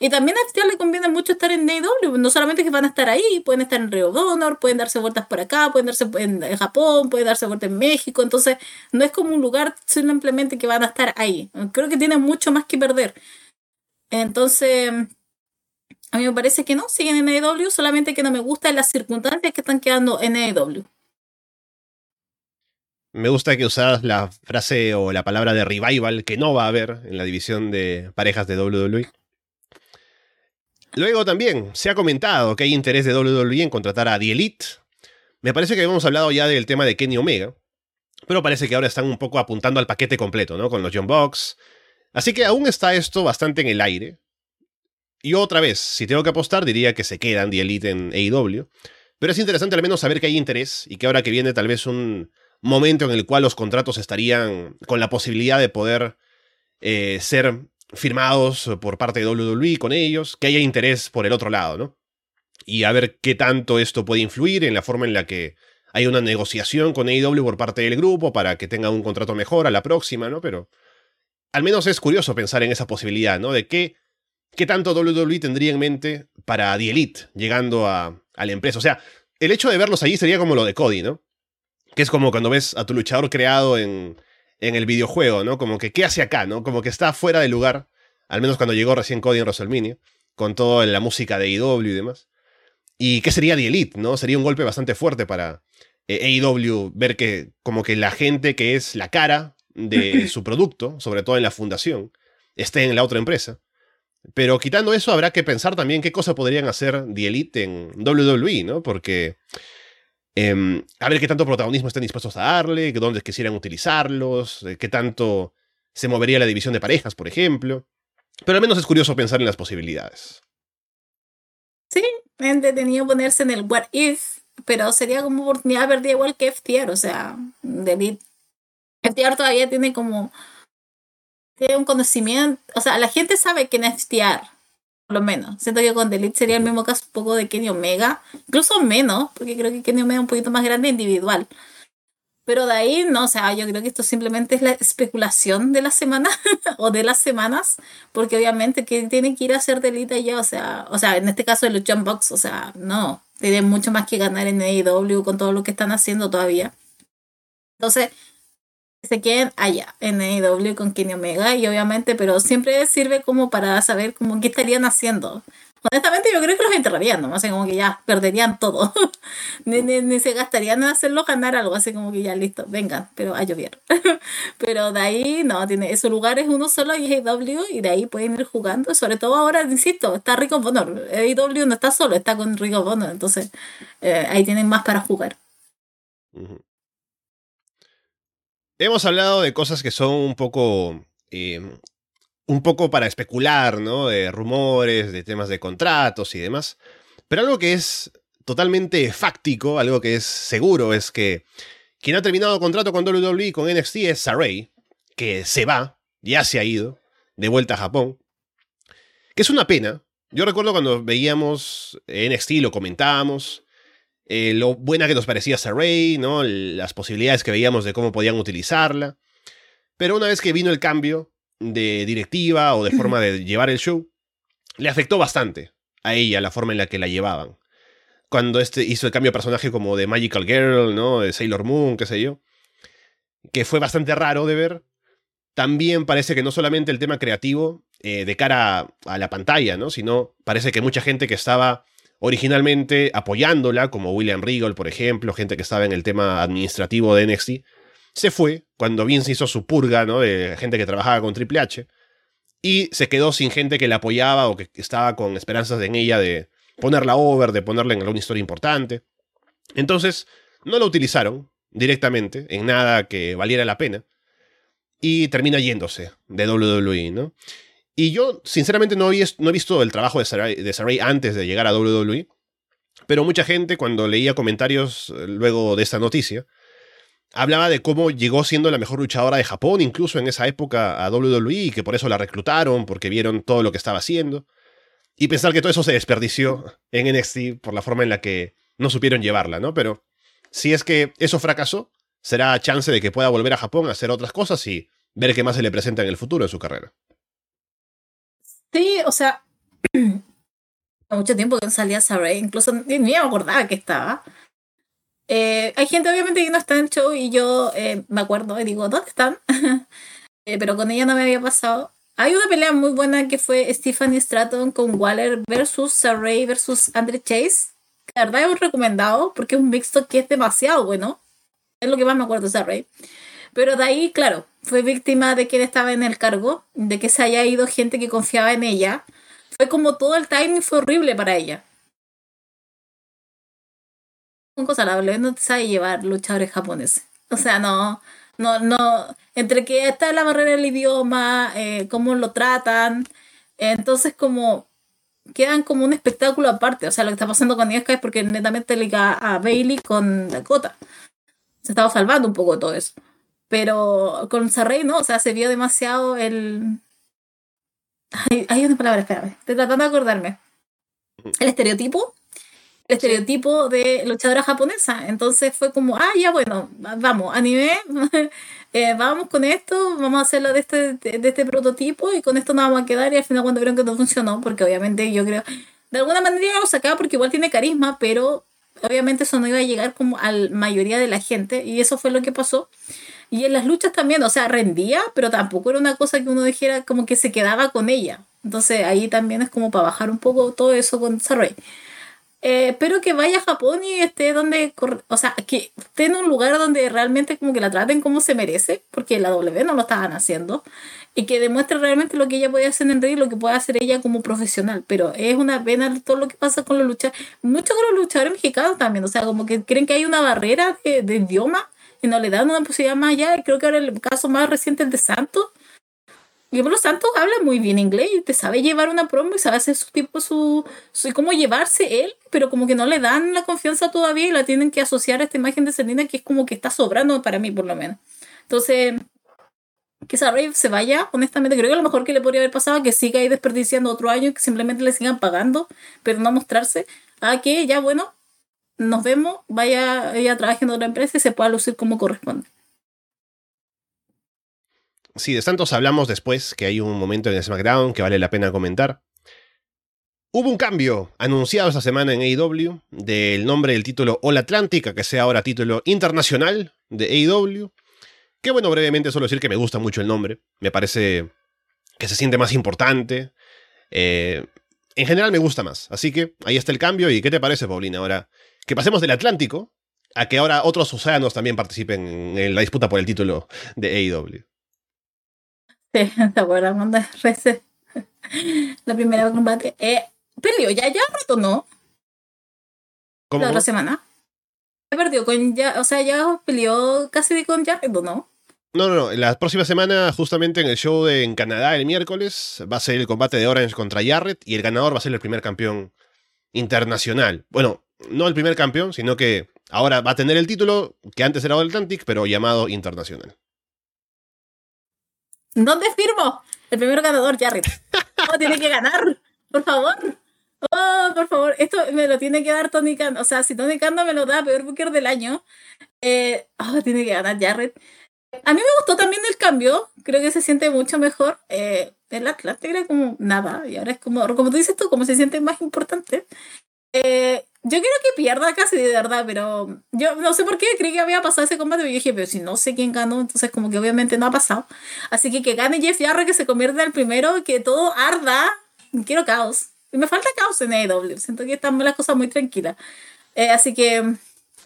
y también a FTR le conviene mucho estar en AEW, no solamente que van a estar ahí, pueden estar en Rio Donor, pueden darse vueltas por acá, pueden darse en Japón, pueden darse vueltas en México, entonces no es como un lugar simplemente que van a estar ahí. Creo que tienen mucho más que perder. Entonces, a mí me parece que no, siguen en AEW, solamente que no me gustan las circunstancias que están quedando en AEW. Me gusta que usas la frase o la palabra de revival que no va a haber en la división de parejas de WWE. Luego también se ha comentado que hay interés de WWE en contratar a The Elite. Me parece que habíamos hablado ya del tema de Kenny Omega, pero parece que ahora están un poco apuntando al paquete completo, ¿no? Con los John Box. Así que aún está esto bastante en el aire. Y otra vez, si tengo que apostar, diría que se quedan The Elite en AEW. Pero es interesante al menos saber que hay interés y que ahora que viene tal vez un momento en el cual los contratos estarían con la posibilidad de poder eh, ser firmados por parte de WWE con ellos, que haya interés por el otro lado, ¿no? Y a ver qué tanto esto puede influir en la forma en la que hay una negociación con AEW por parte del grupo para que tenga un contrato mejor a la próxima, ¿no? Pero al menos es curioso pensar en esa posibilidad, ¿no? De qué, qué tanto WWE tendría en mente para The Elite llegando a, a la empresa. O sea, el hecho de verlos allí sería como lo de Cody, ¿no? Que es como cuando ves a tu luchador creado en, en el videojuego, ¿no? Como que, ¿qué hace acá, no? Como que está fuera de lugar, al menos cuando llegó recién Cody en WrestleMania, con toda la música de AEW y demás. ¿Y qué sería The Elite, no? Sería un golpe bastante fuerte para eh, AEW ver que como que la gente que es la cara de su producto, sobre todo en la fundación, esté en la otra empresa. Pero quitando eso, habrá que pensar también qué cosa podrían hacer The Elite en WWE, ¿no? Porque Em, a ver qué tanto protagonismo están dispuestos a darle, dónde quisieran utilizarlos, eh, qué tanto se movería la división de parejas, por ejemplo. Pero al menos es curioso pensar en las posibilidades. Sí, me entretenido ponerse en el what if, pero sería como oportunidad perdida igual que FTR, o sea, David. FTR todavía tiene como. Tiene un conocimiento. O sea, la gente sabe que es FTR lo menos. Siento que con Delete sería el mismo caso un poco de Kenny Omega, incluso menos, porque creo que Kenny Omega es un poquito más grande individual. Pero de ahí, no, o sea, yo creo que esto simplemente es la especulación de la semana o de las semanas, porque obviamente que tiene que ir a hacer Delete allá, o sea, o sea, en este caso de los Jump Box, o sea, no, tienen mucho más que ganar en AEW con todo lo que están haciendo todavía. Entonces, se queden allá en AEW con Kenny Omega y obviamente, pero siempre sirve como para saber como qué estarían haciendo. Honestamente yo creo que los enterrarían, ¿no? Así como que ya perderían todo. ni, se gastarían en hacerlo ganar algo, así como que ya listo, vengan, pero a llover. pero de ahí, no, tiene esos lugares uno solo y AEW y de ahí pueden ir jugando. Sobre todo ahora, insisto, está Rico Bonor. AEW no está solo, está con Rico Bonor, entonces eh, ahí tienen más para jugar. Hemos hablado de cosas que son un poco. Eh, un poco para especular, ¿no? De rumores, de temas de contratos y demás. Pero algo que es totalmente fáctico, algo que es seguro, es que quien ha terminado contrato con WWE con NXT es Saray, que se va, ya se ha ido, de vuelta a Japón. Que es una pena. Yo recuerdo cuando veíamos NXT, lo comentábamos, eh, lo buena que nos parecía Saray, ¿no? las posibilidades que veíamos de cómo podían utilizarla. Pero una vez que vino el cambio de directiva o de forma de llevar el show, le afectó bastante a ella la forma en la que la llevaban. Cuando este hizo el cambio de personaje como de Magical Girl, ¿no? De Sailor Moon, qué sé yo. Que fue bastante raro de ver. También parece que no solamente el tema creativo eh, de cara a, la pantalla, ¿no? Sino parece que mucha gente que estaba originalmente apoyándola, como William Regal, por ejemplo, gente que estaba en el tema administrativo de NXT, se fue cuando Vince hizo su purga, ¿no? De gente que trabajaba con Triple H, y se quedó sin gente que la apoyaba o que estaba con esperanzas en ella de ponerla over, de ponerla en alguna historia importante. Entonces, no la utilizaron directamente en nada que valiera la pena, y termina yéndose de WWE, ¿no? Y yo, sinceramente, no, he visto el trabajo de Saray, antes de llegar a WWE, pero mucha gente, cuando leía comentarios eh, luego de esta noticia, hablaba de cómo llegó siendo la mejor luchadora de Japón, incluso en esa época a WWE, y que por eso la reclutaron, porque vieron todo lo que estaba haciendo. Y pensar que todo eso se desperdició en NXT por la forma en la que no supieron llevarla, ¿no? Pero si es que eso fracasó, será chance de que pueda volver a Japón a hacer otras cosas y ver qué más se le presenta en el futuro en su carrera. Sí, o sea, mucho tiempo que no salía Saray, incluso ni me acordaba que estaba. Eh, hay gente obviamente que no está en show y yo eh, me acuerdo y digo, ¿dónde están? Eh, pero con ella no me había pasado. Hay una pelea muy buena que fue Stephanie Stratton con Waller versus Saray versus Andre Chase. La verdad es recomendado porque es un mixto que es demasiado bueno. Es lo que más me acuerdo de Saray. Pero de ahí, claro, fue víctima de él estaba en el cargo, de que se haya ido gente que confiaba en ella. Fue como todo el timing fue horrible para ella un cosa, la no te sabe llevar luchadores japoneses. O sea, no, no, no, entre que está la barrera del idioma, eh, cómo lo tratan, entonces como quedan como un espectáculo aparte. O sea, lo que está pasando con Asuka es porque netamente liga a Bailey con Dakota. Se estaba salvando un poco todo eso. Pero con Sarrey no, o sea, se vio demasiado el... Hay, hay una palabra, espérame, estoy tratando de acordarme. El estereotipo el estereotipo de luchadora japonesa. Entonces fue como, ah, ya bueno, vamos, anime, eh, vamos con esto, vamos a hacerlo de este, de, este prototipo y con esto nos vamos a quedar. Y al final cuando vieron que no funcionó, porque obviamente yo creo, de alguna manera lo sacaba porque igual tiene carisma, pero obviamente eso no iba a llegar como a la mayoría de la gente y eso fue lo que pasó. Y en las luchas también, o sea, rendía, pero tampoco era una cosa que uno dijera como que se quedaba con ella. Entonces ahí también es como para bajar un poco todo eso con Saray. Eh, pero que vaya a Japón y esté donde, o sea, que esté en un lugar donde realmente como que la traten como se merece, porque la W no lo estaban haciendo, y que demuestre realmente lo que ella puede hacer en ring y lo que puede hacer ella como profesional. Pero es una pena todo lo que pasa con los luchadores, mucho con los luchadores mexicanos también, o sea, como que creen que hay una barrera de, de idioma y no le dan una posibilidad más allá. Creo que ahora el caso más reciente es de Santos y por lo tanto habla muy bien inglés y te sabe llevar una promo y sabe hacer su tipo, su, su cómo llevarse él, pero como que no le dan la confianza todavía y la tienen que asociar a esta imagen de Selena que es como que está sobrando para mí por lo menos. Entonces, que esa Rave se vaya, honestamente, creo que lo mejor que le podría haber pasado que siga ahí desperdiciando otro año y que simplemente le sigan pagando, pero no mostrarse a que ya bueno, nos vemos, vaya ella trabaje en otra empresa y se pueda lucir como corresponde. Sí, de Santos hablamos después, que hay un momento en SmackDown que vale la pena comentar. Hubo un cambio anunciado esta semana en AEW del nombre del título All Atlantic a que sea ahora título internacional de AEW. Que bueno, brevemente solo decir que me gusta mucho el nombre. Me parece que se siente más importante. Eh, en general me gusta más. Así que ahí está el cambio. ¿Y qué te parece, Paulina? Ahora que pasemos del Atlántico a que ahora otros océanos también participen en la disputa por el título de AEW. Sí, ¿te acuerdas cuando la primera combate? Eh, perdió ya, ya no ¿Cómo? La otra semana. Perdió con ya, o sea, ya peleó casi con Jarrett, ¿no? No, no, no. La próxima semana, justamente en el show de, en Canadá el miércoles, va a ser el combate de Orange contra Jarrett y el ganador va a ser el primer campeón internacional. Bueno, no el primer campeón, sino que ahora va a tener el título que antes era Atlantic, pero llamado internacional. ¿Dónde firmo? El primer ganador, Jarrett. Oh, tiene que ganar, por favor. Oh, por favor, esto me lo tiene que dar Tony Khan. O sea, si Tony Khan no me lo da, peor booker del año. Eh, oh, tiene que ganar Jarrett. A mí me gustó también el cambio. Creo que se siente mucho mejor. Eh, el Atlante era como nada. Y ahora es como, como tú dices tú, como se siente más importante. Eh, yo quiero que pierda casi de verdad, pero yo no sé por qué creí que había pasado ese combate, pero yo dije, pero si no sé quién ganó, entonces como que obviamente no ha pasado. Así que que gane Jeff Jarrett, que se convierta en el primero, que todo arda. Quiero caos. Y me falta caos en AEW. Siento que están las cosas muy tranquilas. Eh, así que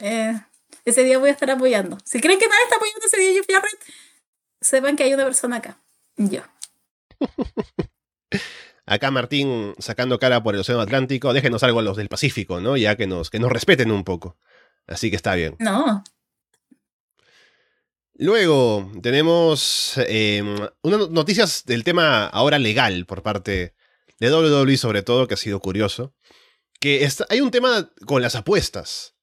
eh, ese día voy a estar apoyando. Si creen que nadie está apoyando ese día Jeff Jarrett, sepan que hay una persona acá. Yo. Acá Martín sacando cara por el Océano Atlántico, déjenos algo a los del Pacífico, ¿no? Ya que nos, que nos respeten un poco. Así que está bien. No. Luego tenemos em, unas noticias del tema ahora legal por parte de WWE sobre todo, que ha sido curioso. Que hay un tema con las apuestas.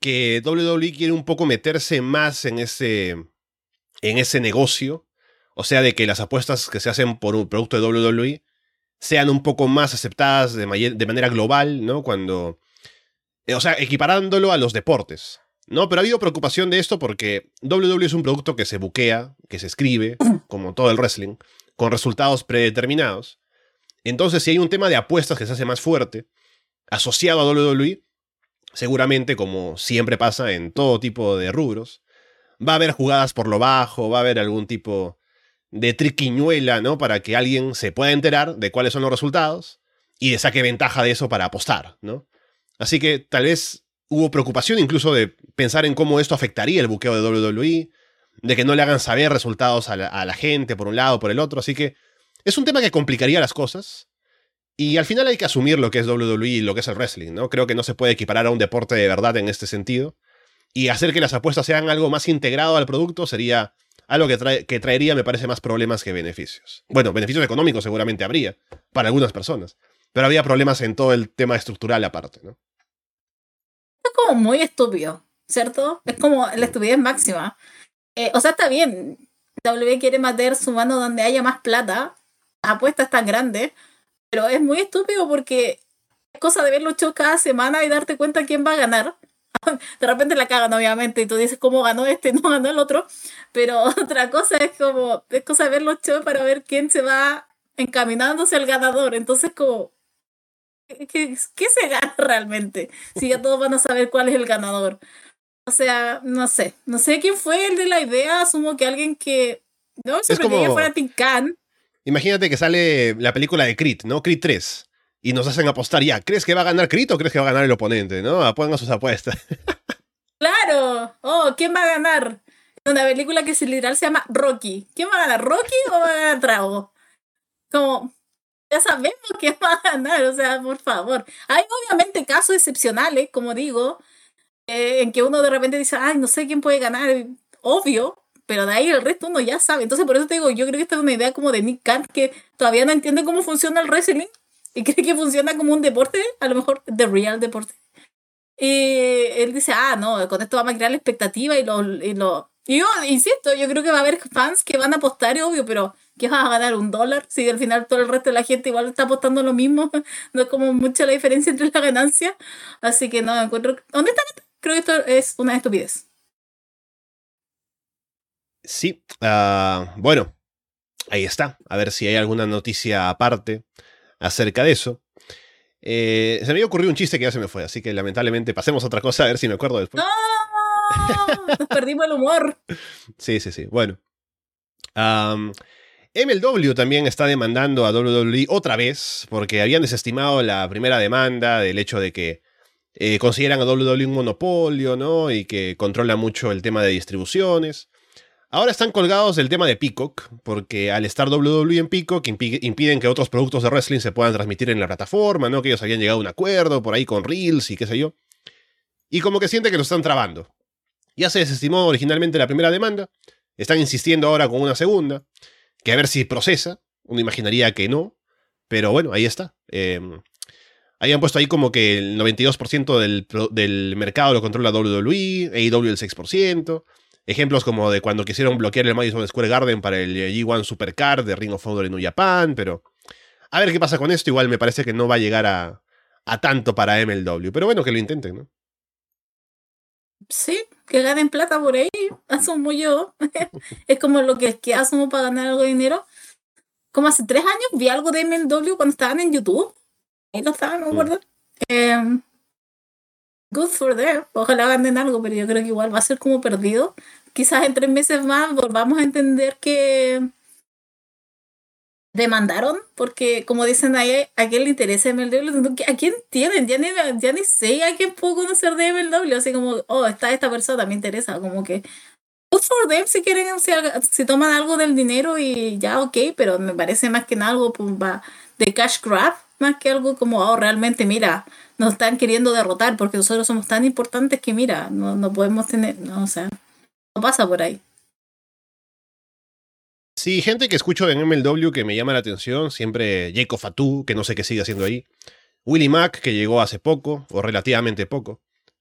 que WWE quiere un poco meterse más en ese, en ese negocio. O sea, de que las apuestas que se hacen por un producto de WWE sean un poco más aceptadas de, de manera global, ¿no? Cuando... eh, O sea, equiparándolo a los deportes. ¿no? Pero ha habido preocupación de esto porque WWE es un producto que se buquea, que se escribe, como todo el wrestling, con resultados predeterminados. Entonces, si hay un tema de apuestas que se hace más fuerte, asociado a WWE, seguramente, como siempre pasa en todo tipo de rubros, va a haber jugadas por lo bajo, va a haber algún tipo de triquiñuela, ¿no? Para que alguien se pueda enterar de cuáles son los resultados y de saque ventaja de eso para apostar, ¿no? Así que tal vez hubo preocupación incluso de pensar en cómo esto afectaría el buqueo de WWE, de que no le hagan saber resultados a la, a la gente por un lado o por el otro, así que es un tema que complicaría las cosas. Y al final hay que asumir lo que es WWE y lo que es el wrestling, ¿no? Creo que no se puede equiparar a un deporte de verdad en este sentido. Y hacer que las apuestas sean algo más integrado al producto sería algo que, trae- que traería, me parece, más problemas que beneficios. Bueno, beneficios económicos seguramente habría, para algunas personas. Pero habría problemas en todo el tema estructural aparte, ¿no? Es como muy estúpido, ¿cierto? Es como la estupidez máxima. Eh, o sea, está bien. W quiere meter su mano donde haya más plata. Apuestas tan grandes. Pero es muy estúpido porque es cosa de ver los shows cada semana y darte cuenta quién va a ganar. De repente la cagan, obviamente, y tú dices cómo ganó este, no ganó el otro. Pero otra cosa es como, es cosa de ver los shows para ver quién se va encaminándose al ganador. Entonces, como, ¿qué, qué se gana realmente? Si ya todos van a saber cuál es el ganador. O sea, no sé. No sé quién fue el de la idea. Asumo que alguien que. No sorprendería como- fuera Tim Khan. Imagínate que sale la película de Creed, ¿no? Creed 3. Y nos hacen apostar ya. ¿Crees que va a ganar Creed o crees que va a ganar el oponente? ¿No? Pongan sus apuestas. ¡Claro! Oh, ¿quién va a ganar? Una película que literal se llama Rocky. ¿Quién va a ganar? ¿Rocky o va a ganar Drago? Como. Ya sabemos quién va a ganar, o sea, por favor. Hay obviamente casos excepcionales, como digo, eh, en que uno de repente dice, ay, no sé quién puede ganar, obvio, pero de ahí el resto uno ya sabe. Entonces, por eso te digo, yo creo que esta es una idea como de Nick Khan que todavía no entiende cómo funciona el wrestling y cree que funciona como un deporte, a lo mejor de real deporte. Y él dice, ah, no, con esto vamos a crear la expectativa y lo, y lo... Y yo insisto, yo creo que va a haber fans que van a apostar, obvio, pero ¿qué vas a ganar? ¿Un dólar? Si al final todo el resto de la gente igual está apostando lo mismo, no es como mucha la diferencia entre la ganancia. Así que no, encuentro, honestamente, creo que esto es una estupidez. Sí. ah, bueno, ahí está. A ver si hay alguna noticia aparte acerca de eso. Eh, se me había ocurrido un chiste que ya se me fue, así que lamentablemente pasemos a otra cosa a ver si me acuerdo después. ¡No! Nos perdimos el humor. Sí, sí, sí. Bueno. Am, MLW también está demandando a WWE otra vez porque habían desestimado la primera demanda del hecho de que eh, consideran a WWE un monopolio, ¿no? Y que controla mucho el tema de distribuciones. Ahora están colgados del tema de Peacock, porque al estar WWE en Peacock impi- impiden que otros productos de wrestling se puedan transmitir en la plataforma, ¿no? Que ellos habían llegado a un acuerdo por ahí con Reels y qué sé yo. Y como que siente que lo están trabando. Ya se desestimó originalmente la primera demanda, están insistiendo ahora con una segunda, que a ver si procesa. Uno imaginaría que no, pero bueno, ahí está. Eh, habían puesto ahí como que el 92% del, del mercado lo controla WWE, AEW el 6%. Ejemplos como de cuando quisieron bloquear el Madison Square Garden para el eh, G1 Supercard de Ring of Honor en New Japan, pero a ver qué pasa con esto. Igual me parece que no va a llegar a, a tanto para MLW, pero bueno, que lo intenten, ¿no? Sí, que ganen plata por ahí, asumo yo. es como lo que, que asumo para ganar algo de dinero. Como hace tres años vi algo de MLW cuando estaban en YouTube. Ahí lo estaban, no me Mm. acuerdo. Em, good for them. Ojalá ganen algo, pero yo creo que igual va a ser como perdido. Quizás en tres meses más volvamos a entender que demandaron, porque como dicen ahí, a quién le interesa MLW, ¿a quién tienen? Ya ni, ya ni sé a quién puedo conocer de MLW, así como, oh, está esta persona, me interesa, como que, good for them si quieren, si, toman algo del dinero y ya, ok, pero me parece más que nada algo pues, de cash grab, más que algo como, oh, realmente, mira, nos están queriendo derrotar porque nosotros somos tan importantes que, mira, no, no podemos tener, no, o sea, pasa por ahí. Sí, gente que escucho en MLW que me llama la atención, siempre Jacob Fatu, que no sé qué sigue haciendo ahí. Willie Mack, que llegó hace poco, o relativamente poco.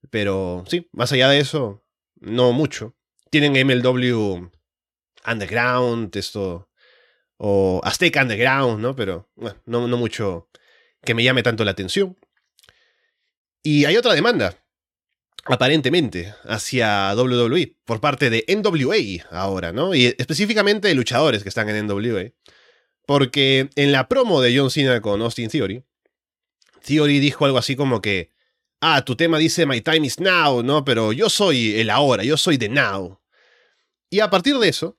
Pero sí, más allá de eso, no mucho. Tienen MLW Underground, esto, o Azteca Underground, ¿no? Pero bueno, no, no mucho que me llame tanto la atención. Y hay otra demanda, aparentemente, hacia WWE por parte de NWA ahora, ¿no? Y específicamente de luchadores que están en NWA. Porque en la promo de John Cena con Austin Theory, Theory dijo algo así como que, ah, tu tema dice My time is now, ¿no? Pero yo soy el ahora, yo soy the now. Y a partir de eso,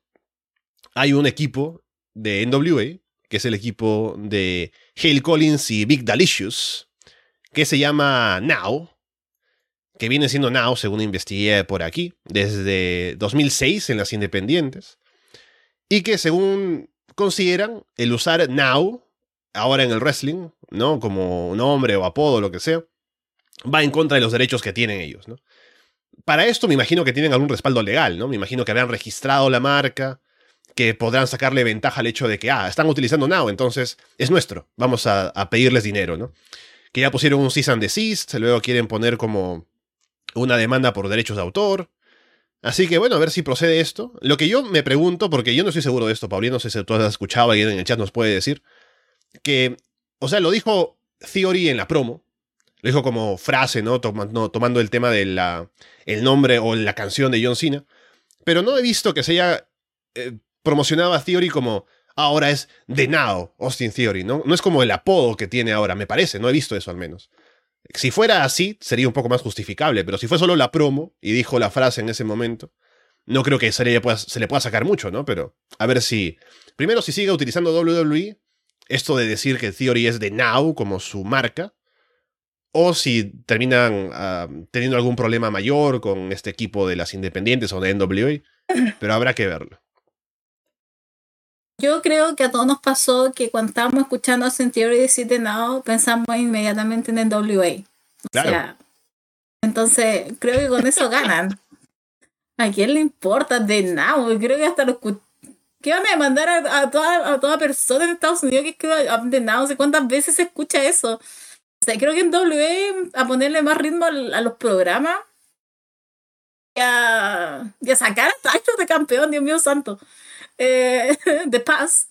hay un equipo de NWA, que es el equipo de Hale Collins y Big Delicious, que se llama Now, que viene siendo Now, según investigué por aquí, desde 2006 en las independientes, y que según consideran el usar Now, ahora en el wrestling, ¿no? Como nombre o apodo, lo que sea, va en contra de los derechos que tienen ellos, ¿no? Para esto me imagino que tienen algún respaldo legal, ¿no? Me imagino que habían registrado la marca, que podrán sacarle ventaja al hecho de que, ah, están utilizando Now, entonces es nuestro, vamos a, pedirles dinero, ¿no? Que ya pusieron un cease and desist, luego quieren poner como una demanda por derechos de autor. Así que bueno, a ver si procede esto. Lo que yo me pregunto, porque yo no estoy seguro de esto, Paulino, no sé si tú has escuchado, alguien en el chat nos puede decir, que, o sea, lo dijo Theory en la promo, lo dijo como frase, ¿no? tomando el tema del el nombre o la canción de John Cena, pero no he visto que se haya eh, promocionado a Theory como ahora es The Now, Austin Theory, ¿no? No es como el apodo que tiene ahora, me parece, no he visto eso al menos. Si fuera así, sería un poco más justificable, pero si fue solo la promo y dijo la frase en ese momento, no creo que se le pueda, se le pueda sacar mucho, ¿no? Pero a ver si. Primero, si sigue utilizando WWE, esto de decir que Theory es de Now como su marca, o si terminan ah, teniendo algún problema mayor con este equipo de las independientes o de NWA, pero habrá que verlo. Yo creo que a todos nos pasó que cuando estábamos escuchando a decir de Now, pensamos inmediatamente en NWA. Claro. entonces, creo que con eso ganan. ¿A quién le importa de Now? Creo que hasta los ¿Qué van a demandar a, toda, a toda persona en Estados Unidos que escriba de Now? No sé cuántas veces se escucha eso. O sea, creo que en W a ponerle más ritmo a, los programas y a, y a sacar a de campeón, Dios mío santo eh, de paz.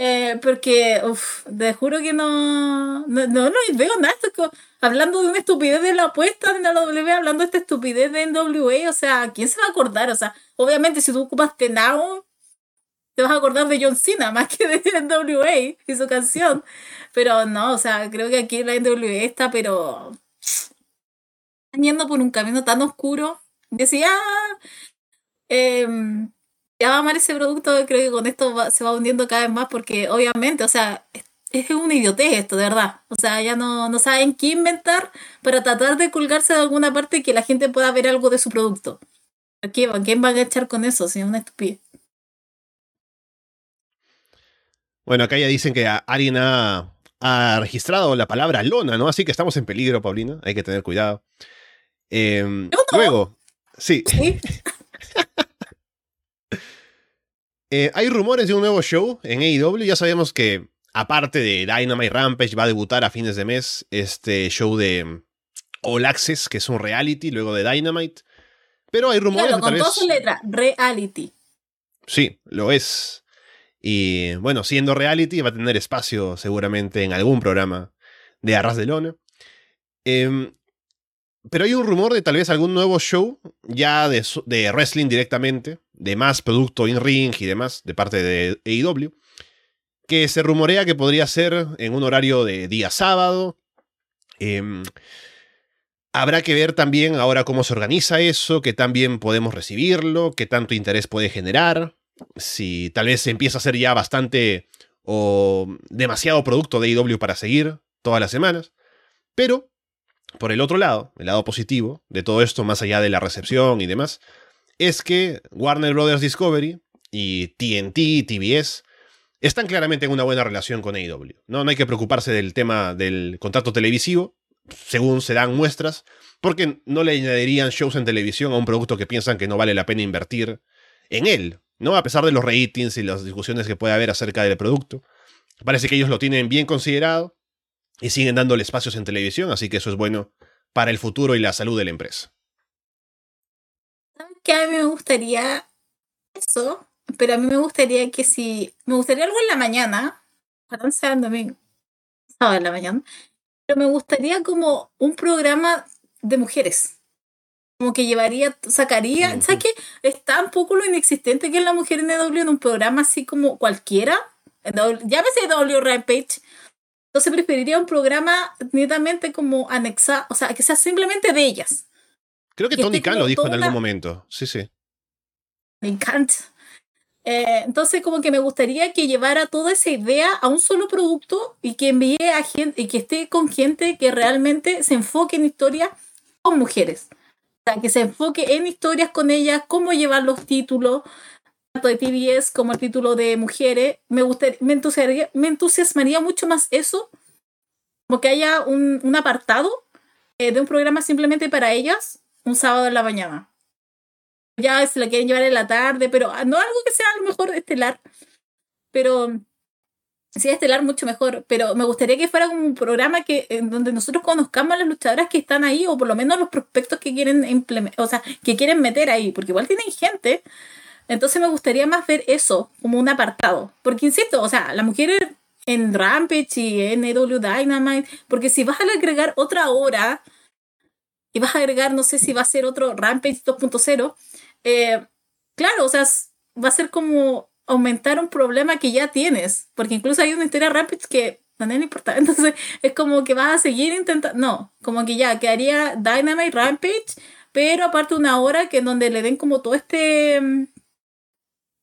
Eh, porque, uff, te juro que no, no, no, veo nada. hablando de una estupidez de la apuesta de la W, hablando de esta estupidez de NWA, o sea, ¿quién se va a acordar? O sea, obviamente si tú ocupas Now, te vas a acordar de John Cena más que de NWA y su canción. Pero no, o sea, creo que aquí la NWA está, pero yendo por un camino tan oscuro. Decía, eh, ya va a amar ese producto, creo que con esto se va hundiendo cada vez más porque obviamente, o sea, es, un idiotez esto, de verdad. O sea, ya no, no saben qué inventar para tratar de colgarse de alguna parte y que la gente pueda ver algo de su producto. ¿Quién, quién va a echar con eso? Si es una estupidez. Bueno, acá ya dicen que alguien ha, registrado la palabra lona, ¿no? Así que estamos en peligro, Paulina. Hay que tener cuidado. Em, luego, sí. ¿Sí? Eh, hay rumores de un nuevo show en AEW. Ya sabemos que, aparte de Dynamite Rampage, va a debutar a fines de mes este show de mm, All Access, que es un reality, luego de Dynamite. Pero hay rumores claro, con de tal letra, reality. Sí, lo es. Y bueno, siendo reality, va a tener espacio seguramente en algún programa de Arras de Lona. Em, pero hay un rumor de tal vez algún nuevo show ya de, de wrestling directamente de más producto in-ring y demás de parte de AEW, que se rumorea que podría ser en un horario de día sábado. Em, habrá que ver también ahora cómo se organiza eso, qué tan bien podemos recibirlo, qué tanto interés puede generar, si tal vez se empieza a hacer ya bastante o demasiado producto de AEW para seguir todas las semanas. Pero, por el otro lado, el lado positivo de todo esto, más allá de la recepción y demás, es que Warner Brothers Discovery y TNT, TBS, están claramente en una buena relación con AEW. ¿no? no hay que preocuparse del tema del contrato televisivo, según se dan muestras, porque no le añadirían shows en televisión a un producto que piensan que no vale la pena invertir en él, ¿no? A pesar de los ratings y las discusiones que puede haber acerca del producto. Parece que ellos lo tienen bien considerado y siguen dándole espacios en televisión, así que eso es bueno para el futuro y la salud de la empresa. que a mí me gustaría eso, pero a mí me gustaría que si. Me gustaría algo en la mañana, para sea el domingo, sábado en la mañana, pero me gustaría como un programa de mujeres. Como que llevaría, sacaría, ¿sabes qué? Es tan poco lo inexistente que es la mujer en EW en un programa así como cualquiera. Ya ves EW Rampage. Entonces preferiría un programa netamente como anexado, o sea, que sea simplemente de ellas. Creo que, Tony Khan lo dijo en algún momento. Sí, sí. Me encanta. Eh, entonces, como que me gustaría que llevara toda esa idea a un solo producto y que envíe a gente y que esté con gente que realmente se enfoque en historias con mujeres. O sea, que se enfoque en historias con ellas, cómo llevar los títulos, de TBS como el título de mujeres. Me, gustaría, me, entusiasmaría, me entusiasmaría mucho más eso, como que haya un, un apartado eh, de un programa simplemente para ellas un sábado en la mañana. Ya se la quieren llevar en la tarde, pero no algo que sea a lo mejor estelar. Pero sí, estelar mucho mejor. Pero me gustaría que fuera como un programa que, en donde nosotros conozcamos a las luchadoras que están ahí, o por lo menos los prospectos que quieren implementar, o sea, que quieren meter ahí, porque igual tienen gente. Entonces me gustaría más ver eso como un apartado. Porque insisto, o sea, la mujer en Rampage y en EW Dynamite, porque si vas a agregar otra hora y vas a agregar, no sé si va a ser otro Rampage 2.0, eh, claro, o sea, va a ser como aumentar un problema que ya tienes, porque incluso hay una historia Rampage que no le importa, entonces es como que vas a seguir intentando, no, como que ya quedaría Dynamite Rampage, pero aparte una hora que en donde le den como todo este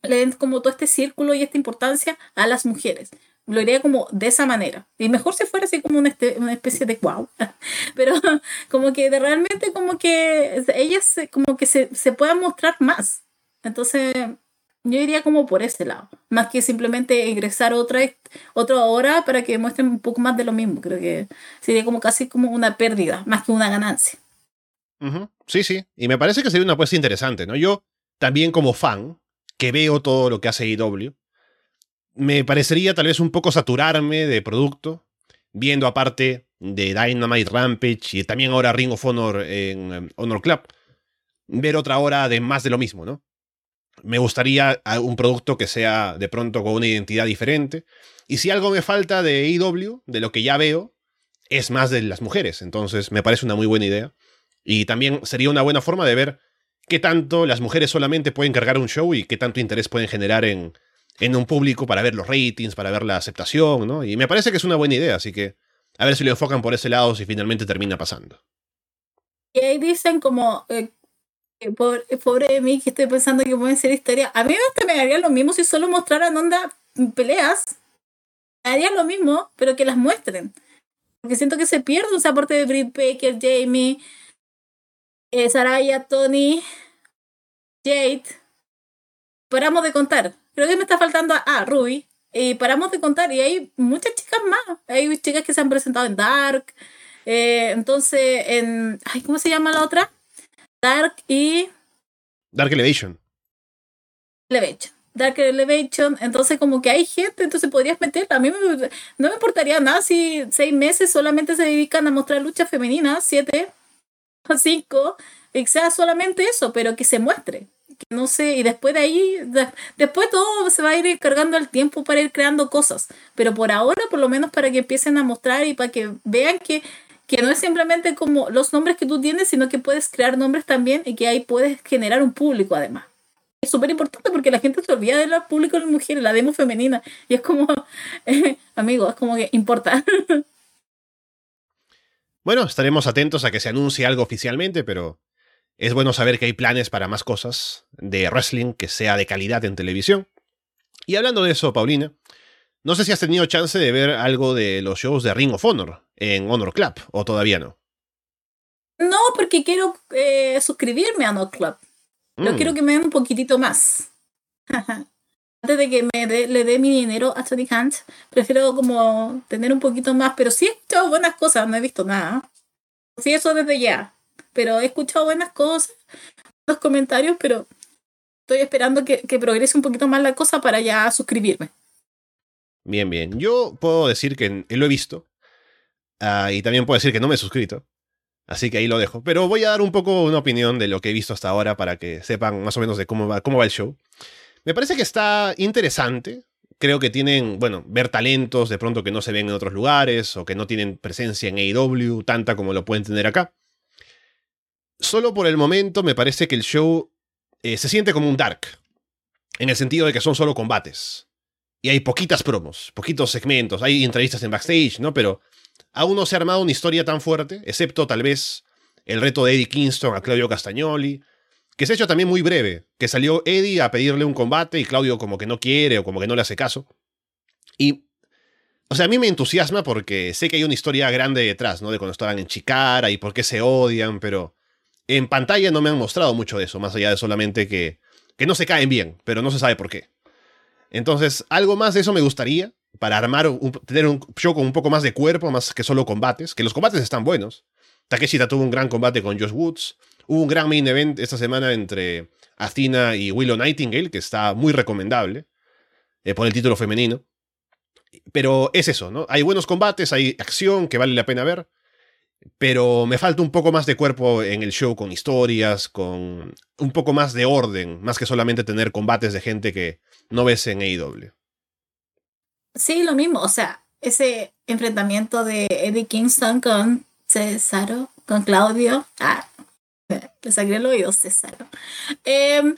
le den como todo este círculo y esta importancia a las mujeres lo haría como de esa manera. Y mejor si fuera así como una, este, una especie de wow. Pero como que de realmente como que ellas como que se, se puedan mostrar más. Entonces yo iría como por ese lado. Más que simplemente ingresar otra, otra hora para que muestren un poco más de lo mismo. Creo que sería como casi como una pérdida, más que una ganancia. Sí, sí. Y me parece que sería una apuesta interesante, ¿no? Yo también como fan, que veo todo lo que hace IW, me parecería tal vez un poco saturarme de producto, viendo aparte de Dynamite Rampage y también ahora Ring of Honor en em, Honor Club, ver otra hora de más de lo mismo, ¿no? Me gustaría un producto que sea de pronto con una identidad diferente. Y si algo me falta de IW, de lo que ya veo, es más de las mujeres. Entonces me parece una muy buena idea. Y también sería una buena forma de ver qué tanto las mujeres solamente pueden cargar un show y qué tanto interés pueden generar en, en un público para ver los ratings, para ver la aceptación, ¿no? Y me parece que es una buena idea, así que a ver si lo enfocan por ese lado, si finalmente termina pasando. Y ahí dicen como, eh, pobre, pobre, de mí que estoy pensando que pueden ser historia. A mí hasta me haría lo mismo si solo mostraran onda peleas. Me haría lo mismo, pero que las muestren. Porque siento que se pierde un aporte de Britt Baker, Jamie, eh, Saraya, Tony, Jade. Paramos de contar creo que me está faltando a, Ruby. Y paramos de contar y hay muchas chicas más. Hay chicas que se han presentado en Dark. Eh, entonces, en... Ay, ¿Cómo se llama la otra? Dark y... Dark Elevation. Elevation. Dark Elevation, entonces como que hay gente, entonces podrías meterla. A mí no me importaría nada si seis meses solamente se dedican a mostrar lucha femenina, siete cinco, que sea solamente eso, pero que se muestre que no sé, y después de ahí, después todo se va a ir cargando el tiempo para ir creando cosas, pero por ahora, por lo menos para que empiecen a mostrar y para que vean que, que no es simplemente como los nombres que tú tienes, sino que puedes crear nombres también y que ahí puedes generar un público además. Es súper importante porque la gente se olvida del público de las mujeres, la demo femenina, y es como, eh, amigo, es como que importa. Bueno, estaremos atentos a que se anuncie algo oficialmente, pero es bueno saber que hay planes para más cosas de wrestling que sea de calidad en televisión. Y hablando de eso, Paulina, no sé si has tenido chance de ver algo de los shows de Ring of Honor en Honor Club o todavía no. No, porque quiero eh, suscribirme a Honor Club. Mm. quiero que me den un poquitito más. Antes de que me le dé mi dinero a Tony Hunt, prefiero como tener un poquito más. Pero sí he escuchado buenas cosas, no he visto nada. Sí, eso desde ya pero he escuchado buenas cosas, los comentarios, pero estoy esperando que, progrese un poquito más la cosa para ya suscribirme. Bien, bien. Yo puedo decir que lo he visto. Ah, y también puedo decir que no me he suscrito. Así que ahí lo dejo. Pero voy a dar un poco una opinión de lo que he visto hasta ahora para que sepan más o menos de cómo va, cómo va el show. Me parece que está interesante. Creo que tienen, bueno, ver talentos de pronto que no se ven en otros lugares o que no tienen presencia en AEW tanta como lo pueden tener acá. Solo por el momento me parece que el show eh, se siente como un dark. En el sentido de que son solo combates. Y hay poquitas promos, poquitos segmentos, hay entrevistas en backstage, ¿no? Pero aún no se ha armado una historia tan fuerte, excepto tal vez el reto de Eddie Kingston a Claudio Castagnoli, que se ha hecho también muy breve, que salió Eddie a pedirle un combate y Claudio como que no quiere o como que no le hace caso. Y, o sea, a mí me entusiasma porque sé que hay una historia grande detrás, ¿no? De cuando estaban en Chicara y por qué se odian, pero en pantalla no me han mostrado mucho de eso, más allá de solamente que, que no se caen bien, pero no se sabe por qué. Entonces, algo más de eso me gustaría para armar, tener un show con un poco más de cuerpo, más que solo combates, que los combates están buenos. Takeshi tuvo un gran combate con Josh Woods. Hubo un gran main event esta semana entre Athena y Willow Nightingale, que está muy recomendable, eh, por el título femenino. Pero es eso, ¿no? Hay buenos combates, hay acción que vale la pena ver, pero me falta un poco más de cuerpo en el show con historias, con un poco más de orden, más que solamente tener combates de gente que no ves en AEW. Sí, lo mismo, o sea, ese enfrentamiento de Eddie Kingston con Cesaro, con Claudio, ah, le saqué el oído Cesaro. Em,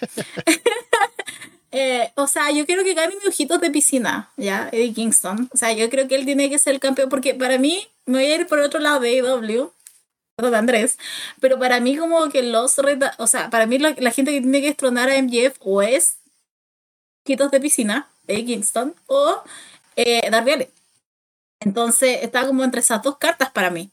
eh, o sea, yo quiero que gane mi ojitos de piscina, ¿ya? Eddie Kingston. O sea, yo creo que él tiene que ser el campeón, porque para mí, me voy a ir por otro lado de AEW, perdón, Andrés, pero para mí como que los, o sea, para mí la, gente que tiene que destronar a MJF o es quitos de piscina, de Kingston, o eh, Darby Entonces está como entre esas dos cartas para mí.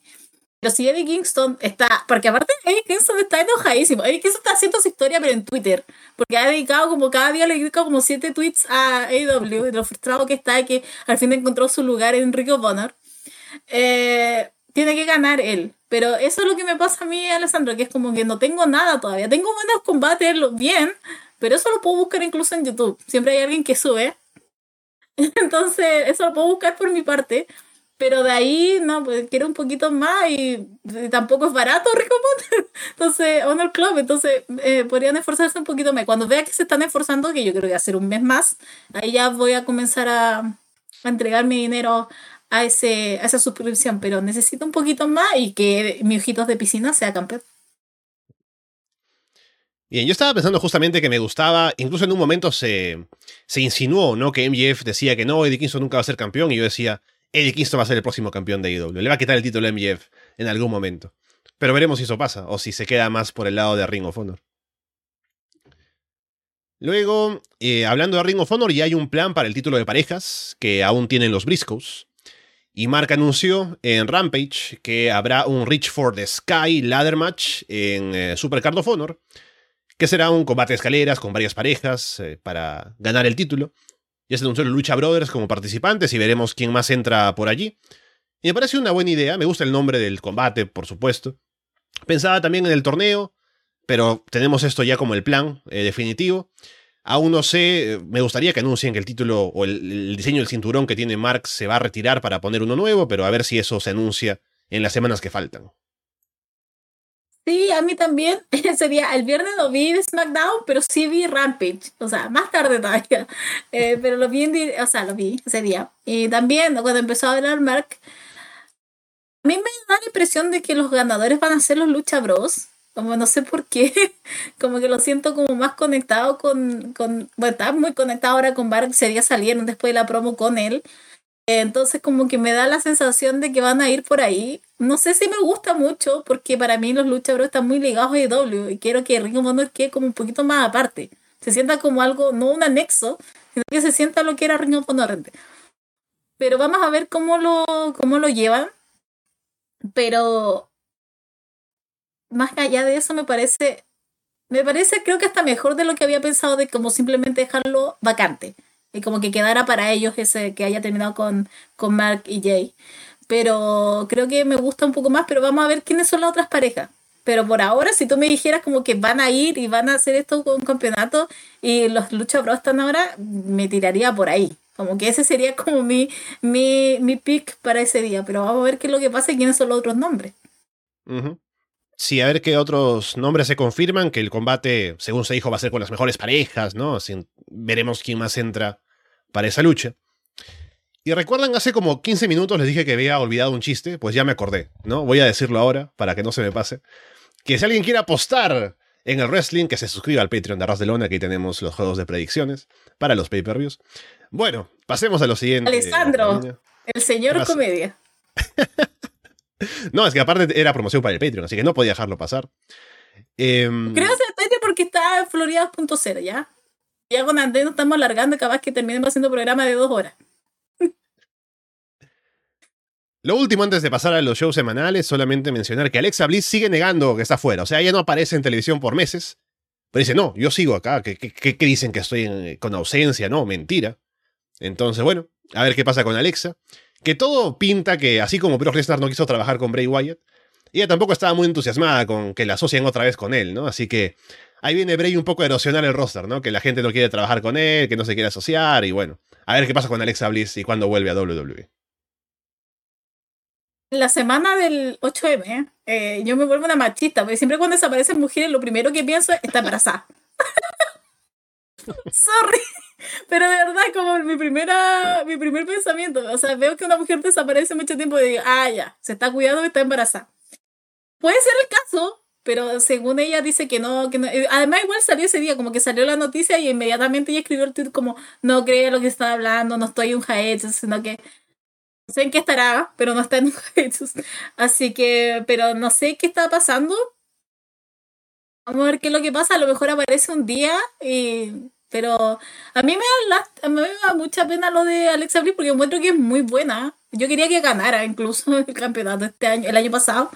Pero si Eddie Kingston está, porque aparte Eddie Kingston está enojadísimo. Eddie Kingston está haciendo su historia, pero en Twitter. Porque ha dedicado como cada día le dedica como siete tweets a AEW, de lo frustrado que está que al fin encontró su lugar en Rick of Honor. Eh, tiene que ganar él. Pero eso es lo que me pasa a mí, Alessandro, que es como que no tengo nada todavía. Tengo buenos combates, bien, pero eso lo puedo buscar incluso en YouTube. Siempre hay alguien que sube. Entonces, eso lo puedo buscar por mi parte. Pero de ahí, no, pues quiero un poquito más y, tampoco es barato Rico Entonces, Honor Club, entonces eh, podrían esforzarse un poquito más. Cuando vea que se están esforzando, que yo creo que un mes más, ahí ya voy a comenzar a, entregar mi dinero a, ese, a esa suscripción. Pero necesito un poquito más y que mi ojitos de piscina sea campeón. Bien, yo estaba pensando justamente que me gustaba, incluso en un momento se, se insinuó, ¿no? Que MJF decía que no, Eddie Kingston nunca va a ser campeón, y yo decía, Eddie Kingston va a ser el próximo campeón de IW, le va a quitar el título a MJF en algún momento. Pero veremos si eso pasa, o si se queda más por el lado de Ring of Honor. Luego, eh, hablando de Ring of Honor, ya hay un plan para el título de parejas que aún tienen los Briscoes. Y Mark anunció en Rampage que habrá un Reach for the Sky ladder match en eh, Super Card of Honor que será un combate de escaleras con varias parejas eh, para ganar el título. Ya se anunció Lucha Brothers como participantes y veremos quién más entra por allí. Y me parece una buena idea, me gusta el nombre del combate, por supuesto. Pensaba también en el torneo, pero tenemos esto ya como el plan eh, definitivo. Aún no sé, eh, me gustaría que anuncien que el título o el, diseño del cinturón que tiene Mark se va a retirar para poner uno nuevo, pero a ver si eso se anuncia en las semanas que faltan. Sí, a mí también. Ese día, el viernes no vi SmackDown, pero sí vi Rampage. O sea, más tarde todavía. Eh, pero lo vi, en, o sea, lo vi ese día. Y también, cuando empezó a hablar Mark, a mí me da la impresión de que los ganadores van a ser los Lucha Bros. Como no sé por qué, como que lo siento como más conectado con, con bueno, estaba muy conectado ahora con Mark, ese día salieron después de la promo con él. Entonces como que me da la sensación de que van a ir por ahí. No sé si me gusta mucho porque para mí los luchadores están muy ligados a IW y quiero que Ring of Honor quede como un poquito más aparte. Se sienta como algo, no un anexo, sino que se sienta lo que era Ring of Honor. Pero vamos a ver cómo lo, cómo lo llevan. Pero más allá de eso me parece, me parece creo que hasta mejor de lo que había pensado de como simplemente dejarlo vacante y como que quedara para ellos ese que haya terminado con, con Mark y Jay. Pero creo que me gusta un poco más, pero vamos a ver quiénes son las otras parejas. Pero por ahora, si tú me dijeras como que van a ir y van a hacer esto con un campeonato y los Lucha Bros están ahora, me tiraría por ahí. Como que ese sería como mi, mi, mi pick para ese día. Pero vamos a ver qué es lo que pasa y quiénes son los otros nombres. Sí, a ver qué otros nombres se confirman, que el combate, según se dijo, va a ser con las mejores parejas, ¿no? Veremos quién más entra para esa lucha. Y recuerdan, hace como 15 minutos les dije que había olvidado un chiste, pues ya me acordé, ¿no? Voy a decirlo ahora para que no se me pase. Que si alguien quiere apostar en el wrestling, que se suscriba al Patreon de Arras de Lona, aquí tenemos los juegos de predicciones para los pay-per-views. Bueno, pasemos a lo siguiente. Alessandro, el señor comedia. no, es que aparte era promoción para el Patreon, así que no podía dejarlo pasar. Eh, Creo que porque está en Florida 2.0, ¿ya? Ya con Andrés nos estamos alargando, capaz que terminemos haciendo programa de dos horas. Lo último antes de pasar a los shows semanales, solamente mencionar que Alexa Bliss sigue negando que está fuera. O sea, ella no aparece en televisión por meses. Pero dice, no, yo sigo acá. ¿Qué, dicen que estoy con ausencia? No, mentira. Entonces, bueno, a ver qué pasa con Alexa. Que todo pinta que, así como Brock Lesnar no quiso trabajar con Bray Wyatt, ella tampoco estaba muy entusiasmada con que la asocien otra vez con él, ¿no? Así que ahí viene Bray un poco a erosionar el roster, ¿no? Que la gente no quiere trabajar con él, que no se quiere asociar, y bueno, a ver qué pasa con Alexa Bliss y cuándo vuelve a WWE la semana del 8M, eh, yo me vuelvo una machista, porque siempre cuando desaparecen mujeres, lo primero que pienso es está embarazada. Sorry, pero de verdad, como mi, primera, mi primer pensamiento, o sea, veo que una mujer desaparece mucho tiempo y digo, ah, ya, se está cuidando y está embarazada. Puede ser el caso, pero según ella dice que no, que no. Eh, además, igual salió ese día, como que salió la noticia y inmediatamente ella escribió el tweet como, no creo lo que está hablando, no estoy un jaet, sino que no sé en qué estará, pero no está en Jesús. Así que, pero no sé qué está pasando. Vamos a ver qué es lo que pasa. A lo mejor aparece un día y... Pero a mí me da, a mí me da mucha pena lo de Alexa Bliss porque encuentro que es muy buena. Yo quería que ganara incluso el campeonato este año, el año pasado.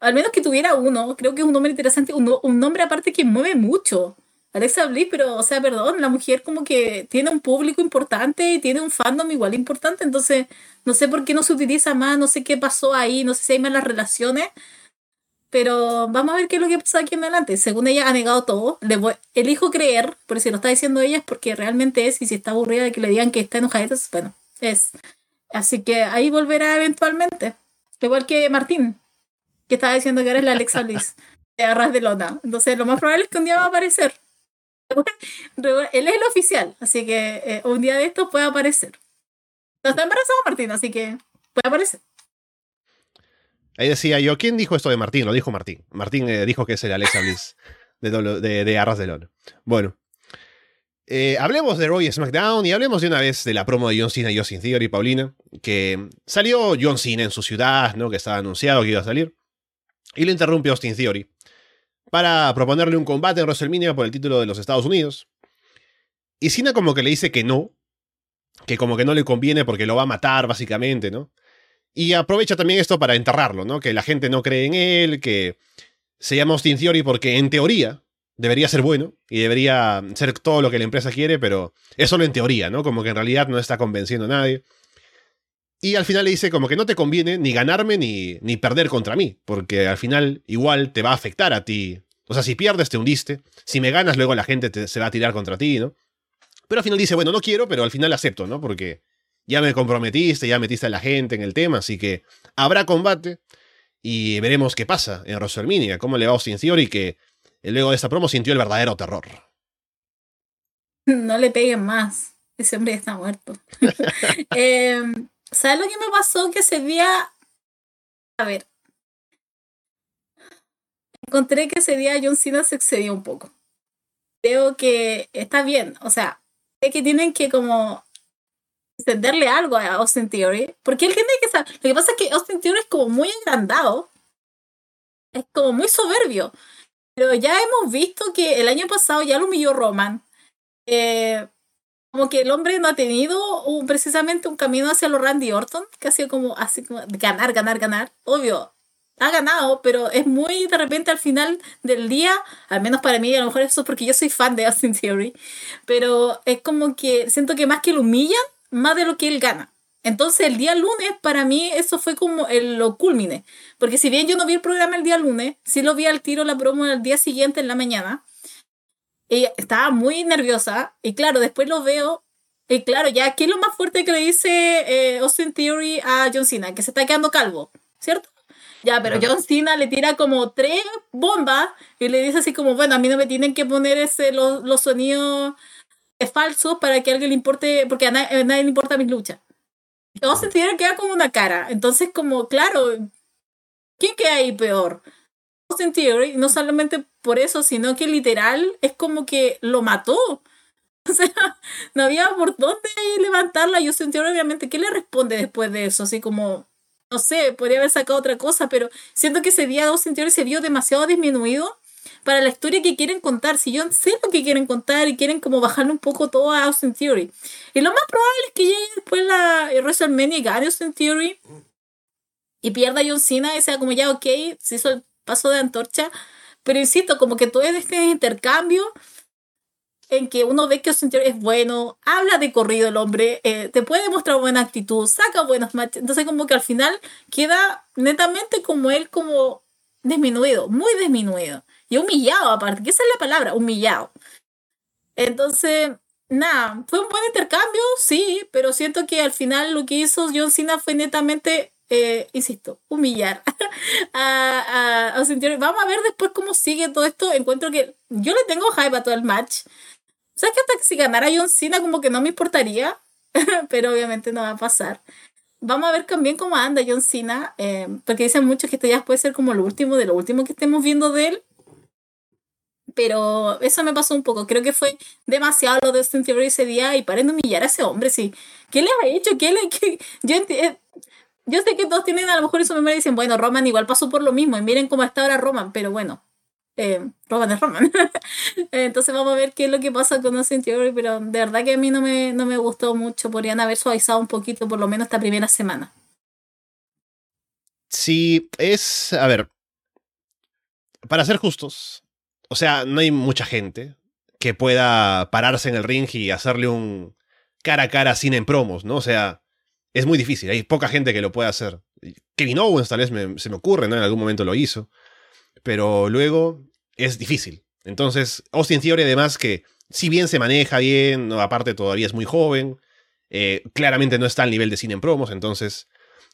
Al menos que tuviera uno. Creo que es un nombre interesante. Un nombre aparte que mueve mucho. Alexa Bliss, pero, o sea, perdón, la mujer como que tiene un público importante y tiene un fandom igual importante, entonces no sé por qué no se utiliza más, no sé qué pasó ahí, no sé si hay malas relaciones, pero vamos a ver qué es lo que pasa aquí en adelante. Según ella ha negado todo, le voy, elijo creer, pero si lo está diciendo ella es porque realmente es, y si está aburrida de que le digan que está enojada, bueno, es. Así que ahí volverá eventualmente. Igual que Martín, que estaba diciendo que eres la Alexa Bliss de Arras de Lona. Entonces lo más probable es que un día va a aparecer. Él es el oficial, así que eh, un día de esto puede aparecer. No está embarazado Martín, así que puede aparecer. Ahí decía yo, ¿quién dijo esto de Martín? Lo dijo Martín. Martín eh, dijo que es el Alexa Bliss de, de, Arras de Lona. Bueno. Eh, hablemos de Roy SmackDown y hablemos de una vez de la promo de John Cena y Austin Theory, Paulina, que salió John Cena en su ciudad, ¿no? Que estaba anunciado que iba a salir. Y lo interrumpe Austin Theory para proponerle un combate en WrestleMania por el título de los Estados Unidos. Y Cena como que le dice que no, que como que no le conviene porque lo va a matar básicamente, ¿no? Y aprovecha también esto para enterrarlo, ¿no? Que la gente no cree en él, que se llama Austin Theory porque en teoría debería ser bueno y debería ser todo lo que la empresa quiere, pero es solo en teoría, ¿no? Como que en realidad no está convenciendo a nadie. Y al final le dice como que no te conviene ni ganarme ni, ni perder contra mí, porque al final igual te va a afectar a ti. O sea, si pierdes te hundiste, si me ganas luego la gente se va a tirar contra ti, ¿no? Pero al final dice, bueno, no quiero, pero al final acepto, ¿no? Porque ya me comprometiste, ya metiste a la gente en el tema, así que habrá combate y veremos qué pasa en WrestleMania, cómo le va a Austin Theory que luego de esta promo sintió el verdadero terror. No le peguen más, ese hombre está muerto. eh, ¿Sabes lo que me pasó? Que ese día. A ver. Encontré que ese día John Cena se excedió un poco. Creo que está bien. O sea, sé que tienen que como encenderle algo a Austin Theory. Porque él tiene que saber. Lo que pasa es que Austin Theory es como muy agrandado. Es como muy soberbio. Pero ya hemos visto que el año pasado ya lo humilló Roman. Eh, como que el hombre no ha tenido un, precisamente un camino hacia lo Randy Orton, que ha sido como así como ganar, ganar, ganar. Obvio, ha ganado, pero es muy de repente al final del día, al menos para mí, a lo mejor eso es porque yo soy fan de Austin Theory, pero es como que siento que más que lo humillan, más de lo que él gana. Entonces el día lunes para mí eso fue como el, lo culmine, porque si bien yo no vi el programa el día lunes, sí lo vi al tiro la promo el día siguiente en la mañana, ella estaba muy nerviosa y claro, después lo veo y claro, ya, ¿qué es lo más fuerte que le dice eh, Austin Theory a John Cena? Que se está quedando calvo, ¿cierto? Ya, pero John Cena le tira como tres bombas y le dice así como, bueno, a mí no me tienen que poner ese, los, los sonidos falsos para que a alguien le importe, porque a, nadie, le importa mi lucha. Todos se tienen que quedar como una cara. Entonces, como, claro, ¿quién queda ahí peor? Austin Theory, no solamente por eso, sino que literal es como que lo mató. O sea, no había por dónde levantarla. Yo sentí obviamente, ¿qué le responde después de eso? Así como, no sé, podría haber sacado otra cosa, pero siento que ese día Austin Theory se vio demasiado disminuido para la historia que quieren contar. Si yo sé lo que quieren contar y quieren como bajarle un poco todo a Austin Theory. Y lo más probable es que llegue después la WrestleMania y gane Austin Theory y pierda John Cena y sea como ya, ok, se hizo paso de antorcha. Pero insisto, como que todo este intercambio en que uno ve que Austin Theory es bueno, habla de corrido el hombre, eh, te puede mostrar buena actitud, saca buenos matches. Entonces, como que al final queda netamente como él, como disminuido, muy disminuido. Y humillado, aparte, que esa es la palabra, humillado. Entonces, nada, fue un buen intercambio, sí, pero siento que al final lo que hizo John Cena fue netamente eh, insisto, humillar a, a, Vamos a ver después cómo sigue todo esto. Encuentro que yo le tengo hype a todo el match. ¿Sabes que hasta que si ganara John Cena como que no me importaría? Pero obviamente no va a pasar. Vamos a ver también cómo anda John Cena, eh, porque dicen muchos que esto ya puede ser como lo último de lo último que estemos viendo de él. Pero eso me pasó un poco. Creo que fue demasiado lo de Austin Theory ese día y paren de humillar a ese hombre. Sí. ¿Qué le ha hecho? ¿Qué le.? Yo, eh, yo sé que todos tienen a lo mejor eso me dicen, bueno, Roman igual pasó por lo mismo y miren cómo está ahora Roman, pero bueno, eh, Roman es Roman. Entonces vamos a ver qué es lo que pasa con Austin Theory, pero de verdad que a mí no me, no me gustó mucho. Podrían haber suavizado un poquito, por lo menos esta primera semana. Sí, es. A ver. Para ser justos, o sea, no hay mucha gente que pueda pararse en el ring y hacerle un cara a cara sin en promos, ¿no? O sea, es muy difícil. Hay poca gente que lo pueda hacer. Kevin Owens tal vez se me ocurre, ¿no? En algún momento lo hizo. Pero luego es difícil. Entonces, Austin Theory, además, que si bien se maneja bien, aparte todavía es muy joven, eh, claramente no está al nivel de cine en promos, entonces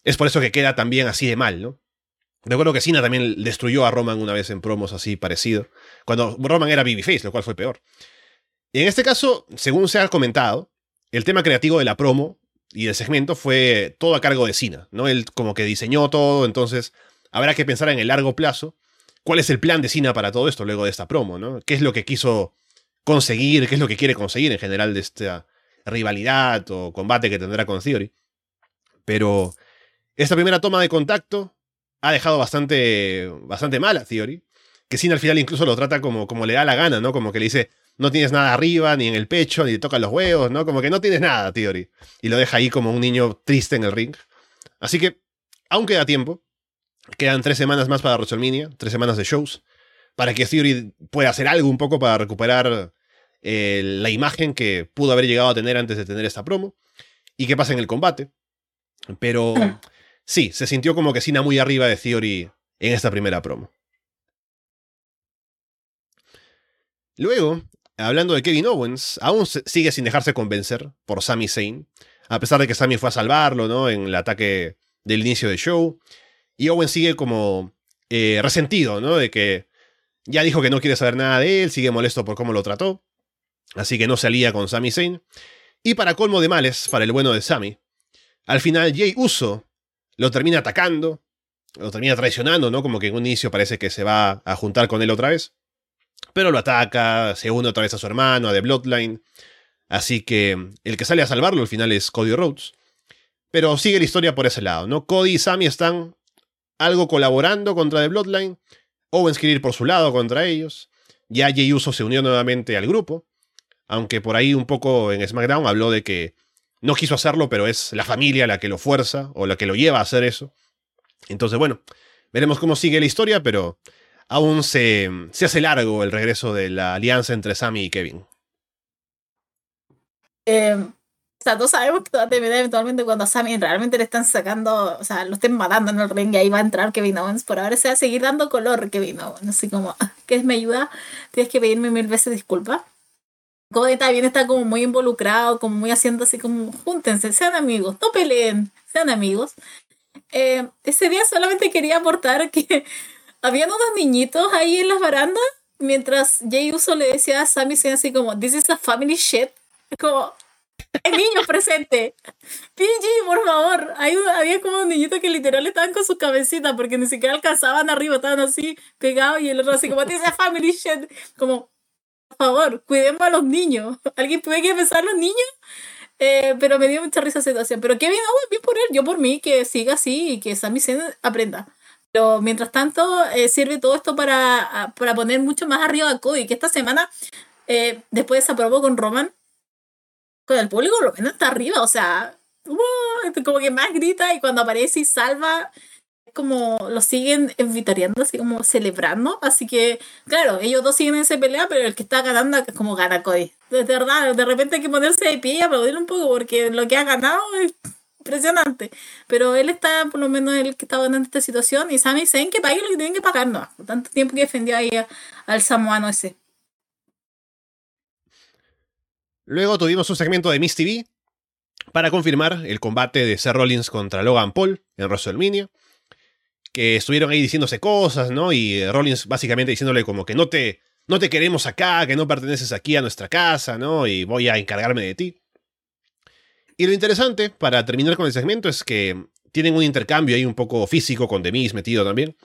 es por eso que queda también así de mal, ¿no? Recuerdo que Cena también destruyó a Roman una vez en promos así parecido, cuando Roman era babyface, lo cual fue peor. En este caso, según se ha comentado, el tema creativo de la promo y el segmento fue todo a cargo de Cena, ¿no? Él como que diseñó todo, entonces habrá que pensar en el largo plazo cuál es el plan de Cena para todo esto luego de esta promo, ¿no? ¿Qué es lo que quiso conseguir, qué es lo que quiere conseguir en general de esta rivalidad o combate que tendrá con Theory? Pero esta primera toma de contacto ha dejado bastante, bastante mal a Theory, que Cena al final incluso lo trata como, como le da la gana, ¿no? Como que le dice, no tienes nada arriba, ni en el pecho, ni le tocan los huevos, ¿no? Como que no tienes nada, Theory. Y lo deja ahí como un niño triste en el ring. Así que, aún queda tiempo, Quedan tres semanas más para WrestleMania, tres semanas de shows, para que Theory pueda hacer algo un poco para recuperar eh, la imagen que pudo haber llegado a tener antes de tener esta promo y que pasa en el combate. Pero sí, se sintió como que Cena muy arriba de Theory en esta primera promo. Luego, hablando de Kevin Owens, aún sigue sin dejarse convencer por Sami Zayn, a pesar de que Sami fue a salvarlo, ¿no? En el ataque del inicio del show. Y Owen sigue como eh, resentido, ¿no? De que ya dijo que no quiere saber nada de él, sigue molesto por cómo lo trató. Así que no se alía con Sami Zayn. Y para colmo de males, para el bueno de Sami, al final Jay Uso lo termina atacando, lo termina traicionando, ¿no? Como que en un inicio parece que se va a juntar con él otra vez. Pero lo ataca, se une otra vez a su hermano, a The Bloodline. Así que el que sale a salvarlo al final es Cody Rhodes. Pero sigue la historia por ese lado, ¿no? Cody y Sami están algo colaborando contra The Bloodline, Owens quiere ir por su lado contra ellos, ya Jey Uso se unió nuevamente al grupo, aunque por ahí un poco en SmackDown habló de que no quiso hacerlo, pero es la familia la que lo fuerza o la que lo lleva a hacer eso. Entonces, bueno, veremos cómo sigue la historia, pero aún se, se hace largo el regreso de la alianza entre Sammy y Kevin. Eh, sea, todos sabemos que va a terminar eventualmente cuando a Sammy realmente le están sacando, o sea, lo estén matando en el ring y ahí va a entrar Kevin Owens. Por ahora se va a seguir dando color Kevin Owens. Así como, ¿qué me ayuda? Tienes que pedirme mil veces disculpas. Cody también está como muy involucrado, como muy haciendo así como, júntense, sean amigos, no peleen, sean amigos. Eh, ese día solamente quería aportar que habían unos niñitos ahí en las barandas mientras Jay Uso le decía a Sami Zayn así como, this is a family shit. Como, hay niños presentes. PG, por favor. Hay, había como un niñito que literal estaban con su cabecita porque ni siquiera alcanzaban arriba, estaban así pegados y el otro así como, this is a family shit. Como, por favor, cuidemos a los niños. ¿Alguien puede que pensar a los niños? Eh, pero me dio mucha risa esa situación. Pero bien, oh, bien por él. Yo por mí, que siga así y que Sami Zayn aprenda. Pero mientras tanto, eh, sirve todo esto para, para poner mucho más arriba a Cody, que esta semana, eh, después se aprobó con Roman, con el público, lo menos está arriba, o sea, como que más grita y cuando aparece y salva, como lo siguen invitariando, así como celebrando. Así que, claro, ellos dos siguen en esa pelea, pero el que está ganando es como gana Cody. De verdad, de repente hay que ponerse de pie y aplaudir un poco porque lo que ha ganado es impresionante. Pero él está, por lo menos, el que está ganando esta situación y Sami Zayn que pague lo que tienen que pagar, no. Tanto tiempo que defendió ahí al samoano ese. Luego tuvimos un segmento de Miss TV para confirmar el combate de Seth Rollins contra Logan Paul en WrestleMania. Que estuvieron ahí diciéndose cosas, ¿no? Y Rollins básicamente diciéndole como que no te, no te queremos acá, que no perteneces aquí a nuestra casa, ¿no? Y voy a encargarme de ti. Y lo interesante, para terminar con el segmento, es que tienen un intercambio ahí un poco físico con The Miz metido también.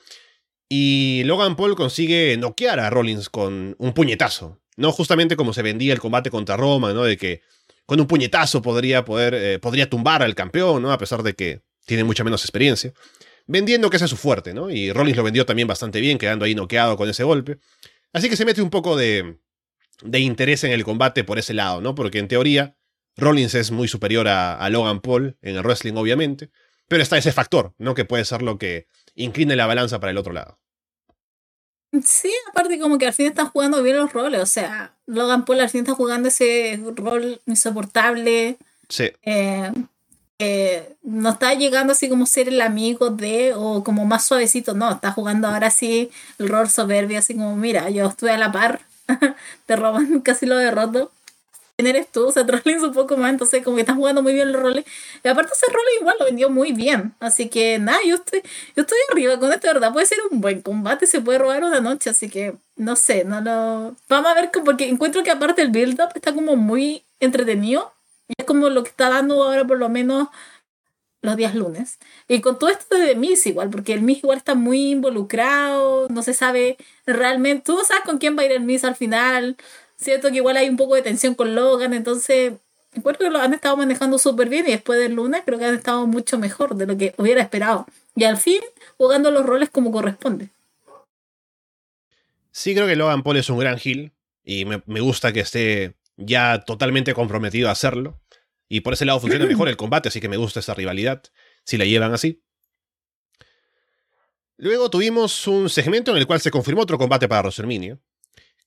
Y Logan Paul consigue noquear a Rollins con un puñetazo. No justamente como se vendía el combate contra Roma, ¿no? De que con un puñetazo podría, poder, eh, podría tumbar al campeón, ¿no? A pesar de que tiene mucha menos experiencia. Vendiendo que ese es su fuerte, ¿no? Y Rollins lo vendió también bastante bien, quedando ahí noqueado con ese golpe. Así que se mete un poco de, de interés en el combate por ese lado, ¿no? Porque en teoría Rollins es muy superior a, Logan Paul en el wrestling, obviamente, pero está ese factor, ¿no? Que puede ser lo que incline la balanza para el otro lado. Sí, aparte como que al fin están jugando bien los roles, o sea, Logan Paul al fin está jugando ese rol insoportable. Sí. Eh, no está llegando así como ser el amigo de o como más suavecito, no, está jugando ahora sí el rol soberbio, así como, mira, yo estuve a la par, te roban, casi lo derroto eres tú? O sea, Rollins un poco más, entonces como que estás jugando muy bien los roles. Y aparte ese rol igual lo vendió muy bien. Así que nada, yo estoy, yo estoy arriba con esto, verdad. Puede ser un buen combate, se puede robar una noche, así que no sé, no lo... Vamos a ver, porque encuentro que aparte el build-up está como muy entretenido. Y es como lo que está dando ahora por lo menos los días lunes. Y con todo esto de Miss igual, porque el Miss igual está muy involucrado, no se sabe realmente, tú no sabes con quién va a ir el Miss al final, Siento que igual hay un poco de tensión con Logan, entonces encuentro que lo han estado manejando súper bien y después del lunes creo que han estado mucho mejor de lo que hubiera esperado. Y al fin jugando los roles como corresponde. Sí, creo que Logan Paul es un gran heel y me, gusta que esté ya totalmente comprometido a hacerlo. Y por ese lado funciona mejor el combate, así que me gusta esa rivalidad, si la llevan así. Luego tuvimos un segmento en el cual se confirmó otro combate para WrestleMania,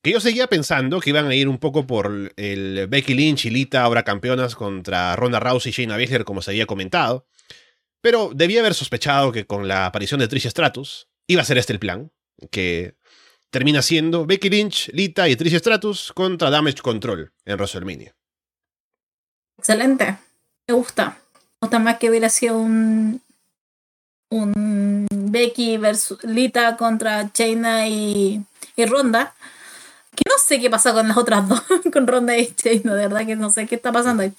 que yo seguía pensando que iban a ir un poco por el Becky Lynch y Lita, ahora campeonas, contra Ronda Rousey y Shayna Baszler, como se había comentado. Pero debía haber sospechado que con la aparición de Trish Stratus iba a ser este el plan, que termina siendo Becky Lynch, Lita y Trish Stratus contra Damage Control en WrestleMania. Excelente, me gusta. Gusta más que hubiera sido un, un Becky versus Lita contra Shayna y, y Ronda que no sé qué pasa con las otras dos, con Ronda y no de verdad que no sé qué está pasando ahí.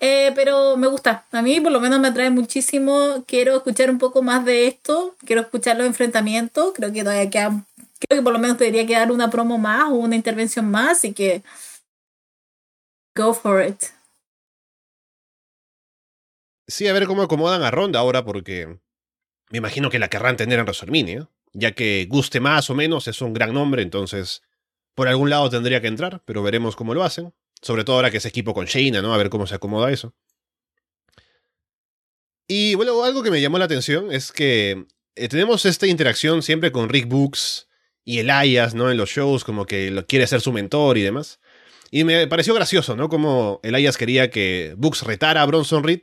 Eh, pero me gusta, a mí por lo menos me atrae muchísimo, quiero escuchar un poco más de esto, quiero escuchar los enfrentamientos, creo que todavía queda, creo que por lo menos debería quedar una promo más o una intervención más, así que go for it. Sí, a ver cómo acomodan a Ronda ahora, porque me imagino que la querrán tener en WrestleMania, ya que guste más o menos, es un gran nombre, entonces por algún lado tendría que entrar, pero veremos cómo lo hacen. Sobre todo ahora que es equipo con Shayna, ¿no? A ver cómo se acomoda eso. Y bueno, algo que me llamó la atención es que eh, tenemos esta interacción siempre con Rick Books y Elias, ¿no? En los shows, como que lo quiere ser su mentor y demás. Y me pareció gracioso, ¿no? Como Elias quería que Books retara a Bronson Reed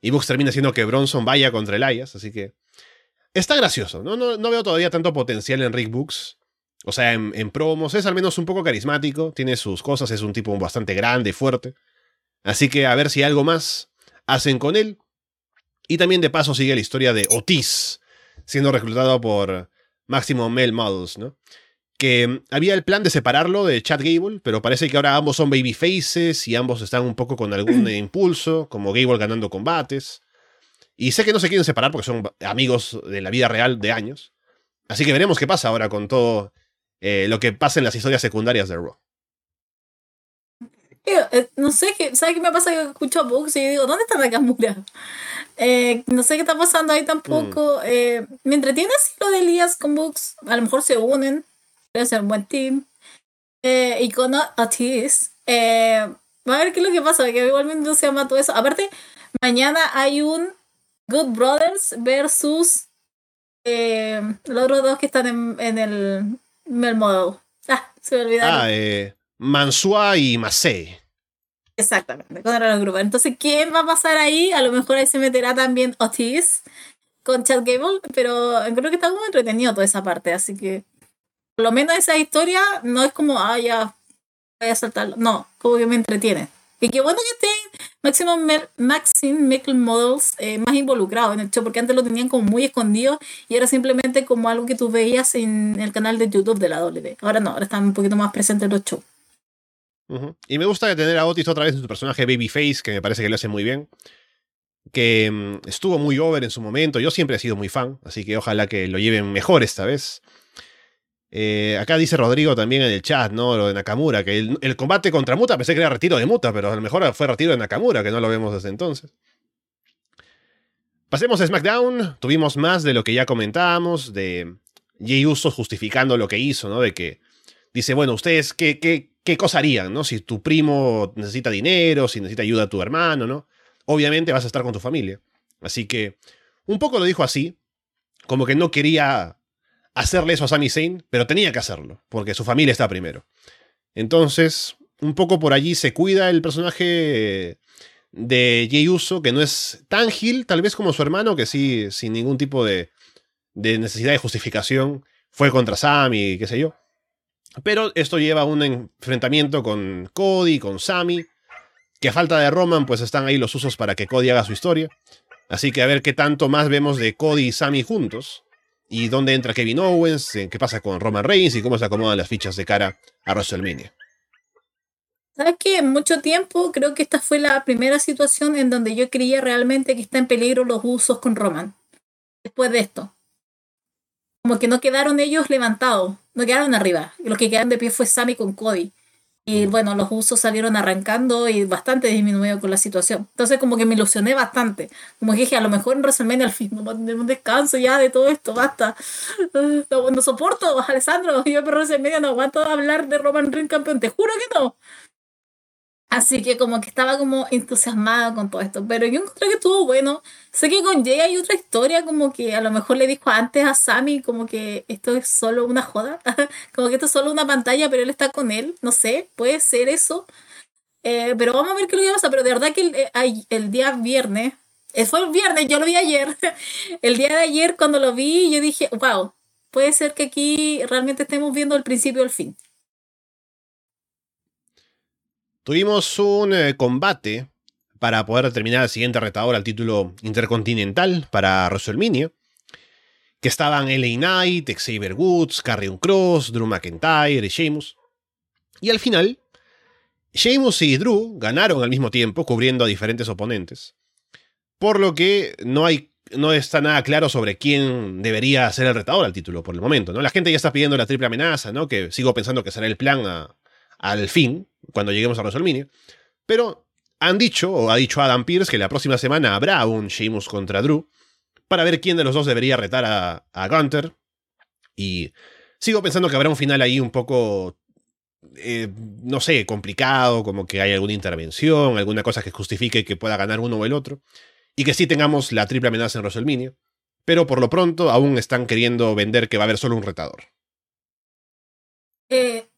y Books termina haciendo que Bronson vaya contra Elias, así que está gracioso, ¿no? No, no veo todavía tanto potencial en Rick Books. O sea, en, promos es al menos un poco carismático, tiene sus cosas, es un tipo bastante grande y fuerte. Así que a ver si algo más hacen con él. Y también de paso sigue la historia de Otis, siendo reclutado por Maximum Male Models, ¿no? Que había el plan de separarlo de Chad Gable, pero parece que ahora ambos son babyfaces y ambos están un poco con algún impulso, como Gable ganando combates. Y sé que no se quieren separar porque son amigos de la vida real de años. Así que veremos qué pasa ahora con todo eh, lo que pasa en las historias secundarias de Raw. Eh, no sé, qué, ¿sabes qué me pasa? Que escucho a Bugs y digo, ¿dónde está Nakamura? Eh, no sé qué está pasando ahí tampoco. Mm. Eh, me entretiene así lo de Elías con Bugs. A lo mejor se unen. Debe ser un buen team. y con Otis. va a ver qué es lo que pasa, que igualmente se llama todo eso. Aparte, mañana hay un Good Brothers versus los otros dos que están en, en el Melmodo. Ah, se me olvidaron. Ah, eh, Mansua y Masei. Exactamente, con el grupo. Entonces, ¿quién va a pasar ahí? A lo mejor ahí se meterá también Otis con Chad Gable, pero creo que está muy entretenido toda esa parte, así que por lo menos esa historia no es como, ah, ya, voy a saltarlo. No, como que me entretiene. Y qué bueno que estén Maxim Mickle Models eh, más involucrados en el show, porque antes lo tenían como muy escondido y era simplemente como algo que tú veías en el canal de YouTube de la W. Ahora no, ahora están un poquito más presentes en los shows. Y me gusta tener a Otis otra vez en su personaje Babyface, que me parece que lo hace muy bien. Que mm, estuvo muy over en su momento. Yo siempre he sido muy fan, así que ojalá que lo lleven mejor esta vez. Eh, acá dice Rodrigo también en el chat, ¿no? Lo de Nakamura, que el, combate contra Muta pensé que era retiro de Muta, pero a lo mejor fue retiro de Nakamura, que no lo vemos desde entonces. Pasemos a SmackDown. Tuvimos más de lo que ya comentábamos, de Jey Uso justificando lo que hizo, ¿no? De que dice, bueno, ustedes, ¿qué, qué, qué cosa harían, ¿no? Si tu primo necesita dinero, si necesita ayuda a tu hermano, ¿no? Obviamente vas a estar con tu familia. Así que un poco lo dijo así, como que no quería hacerle eso a Sami Zayn, pero tenía que hacerlo, porque su familia está primero. Entonces, un poco por allí se cuida el personaje de Jey Uso, que no es tan gil, tal vez como su hermano, que sí, sin ningún tipo de, de necesidad de justificación, fue contra Sami, qué sé yo. Pero esto lleva a un enfrentamiento con Cody, con Sami, que a falta de Roman, pues están ahí los usos para que Cody haga su historia. Así que a ver qué tanto más vemos de Cody y Sami juntos. Y dónde entra Kevin Owens, qué pasa con Roman Reigns y cómo se acomodan las fichas de cara a WrestleMania. ¿Sabes qué? En mucho tiempo creo que esta fue la primera situación en donde yo creía realmente que está en peligro los usos con Roman. Después de esto como que no quedaron ellos levantados, no quedaron arriba. Los que quedaron de pie fue Sammy con Cody. Y bueno, los usos salieron arrancando y bastante disminuido con la situación. Entonces como que me ilusioné bastante. Como dije, a lo mejor en WrestleMania al fin, no un descanso ya de todo esto, basta. No, no soporto, Alessandro. Yo por WrestleMania no aguanto hablar de Roman Reigns campeón, te juro que no. Así que como que estaba como entusiasmada con todo esto. Pero yo encontré que estuvo bueno. Sé que con Jay hay otra historia como que a lo mejor le dijo antes a Sammy como que esto es solo una joda. como que esto es solo una pantalla, pero él está con él. No sé, puede ser eso. Eh, pero vamos a ver qué lo que pasa. Pero de verdad que el, eh, el día viernes, eh, fue el viernes, yo lo vi ayer. el día de ayer cuando lo vi yo dije, wow, puede ser que aquí realmente estemos viendo el principio el fin. Tuvimos un eh, combate para poder determinar el siguiente retador al título intercontinental para WrestleMania. Que estaban LA Knight, Xavier Woods, Carrion Cross, Drew McIntyre y Sheamus. Y al final, Sheamus y Drew ganaron al mismo tiempo, cubriendo a diferentes oponentes. Por lo que no hay no está nada claro sobre quién debería ser el retador al título por el momento, ¿no? La gente ya está pidiendo la triple amenaza, ¿no? Que sigo pensando que será el plan al fin, cuando lleguemos a WrestleMania. Pero han dicho, o ha dicho Adam Pierce, que la próxima semana habrá un Sheamus contra Drew, para ver quién de los dos debería retar a, a Gunter. Y sigo pensando que habrá un final ahí un poco, eh, no sé, complicado, como que hay alguna intervención, alguna cosa que justifique que pueda ganar uno o el otro. Y que sí tengamos la triple amenaza en WrestleMania. Pero por lo pronto aún están queriendo vender que va a haber solo un retador. Eh,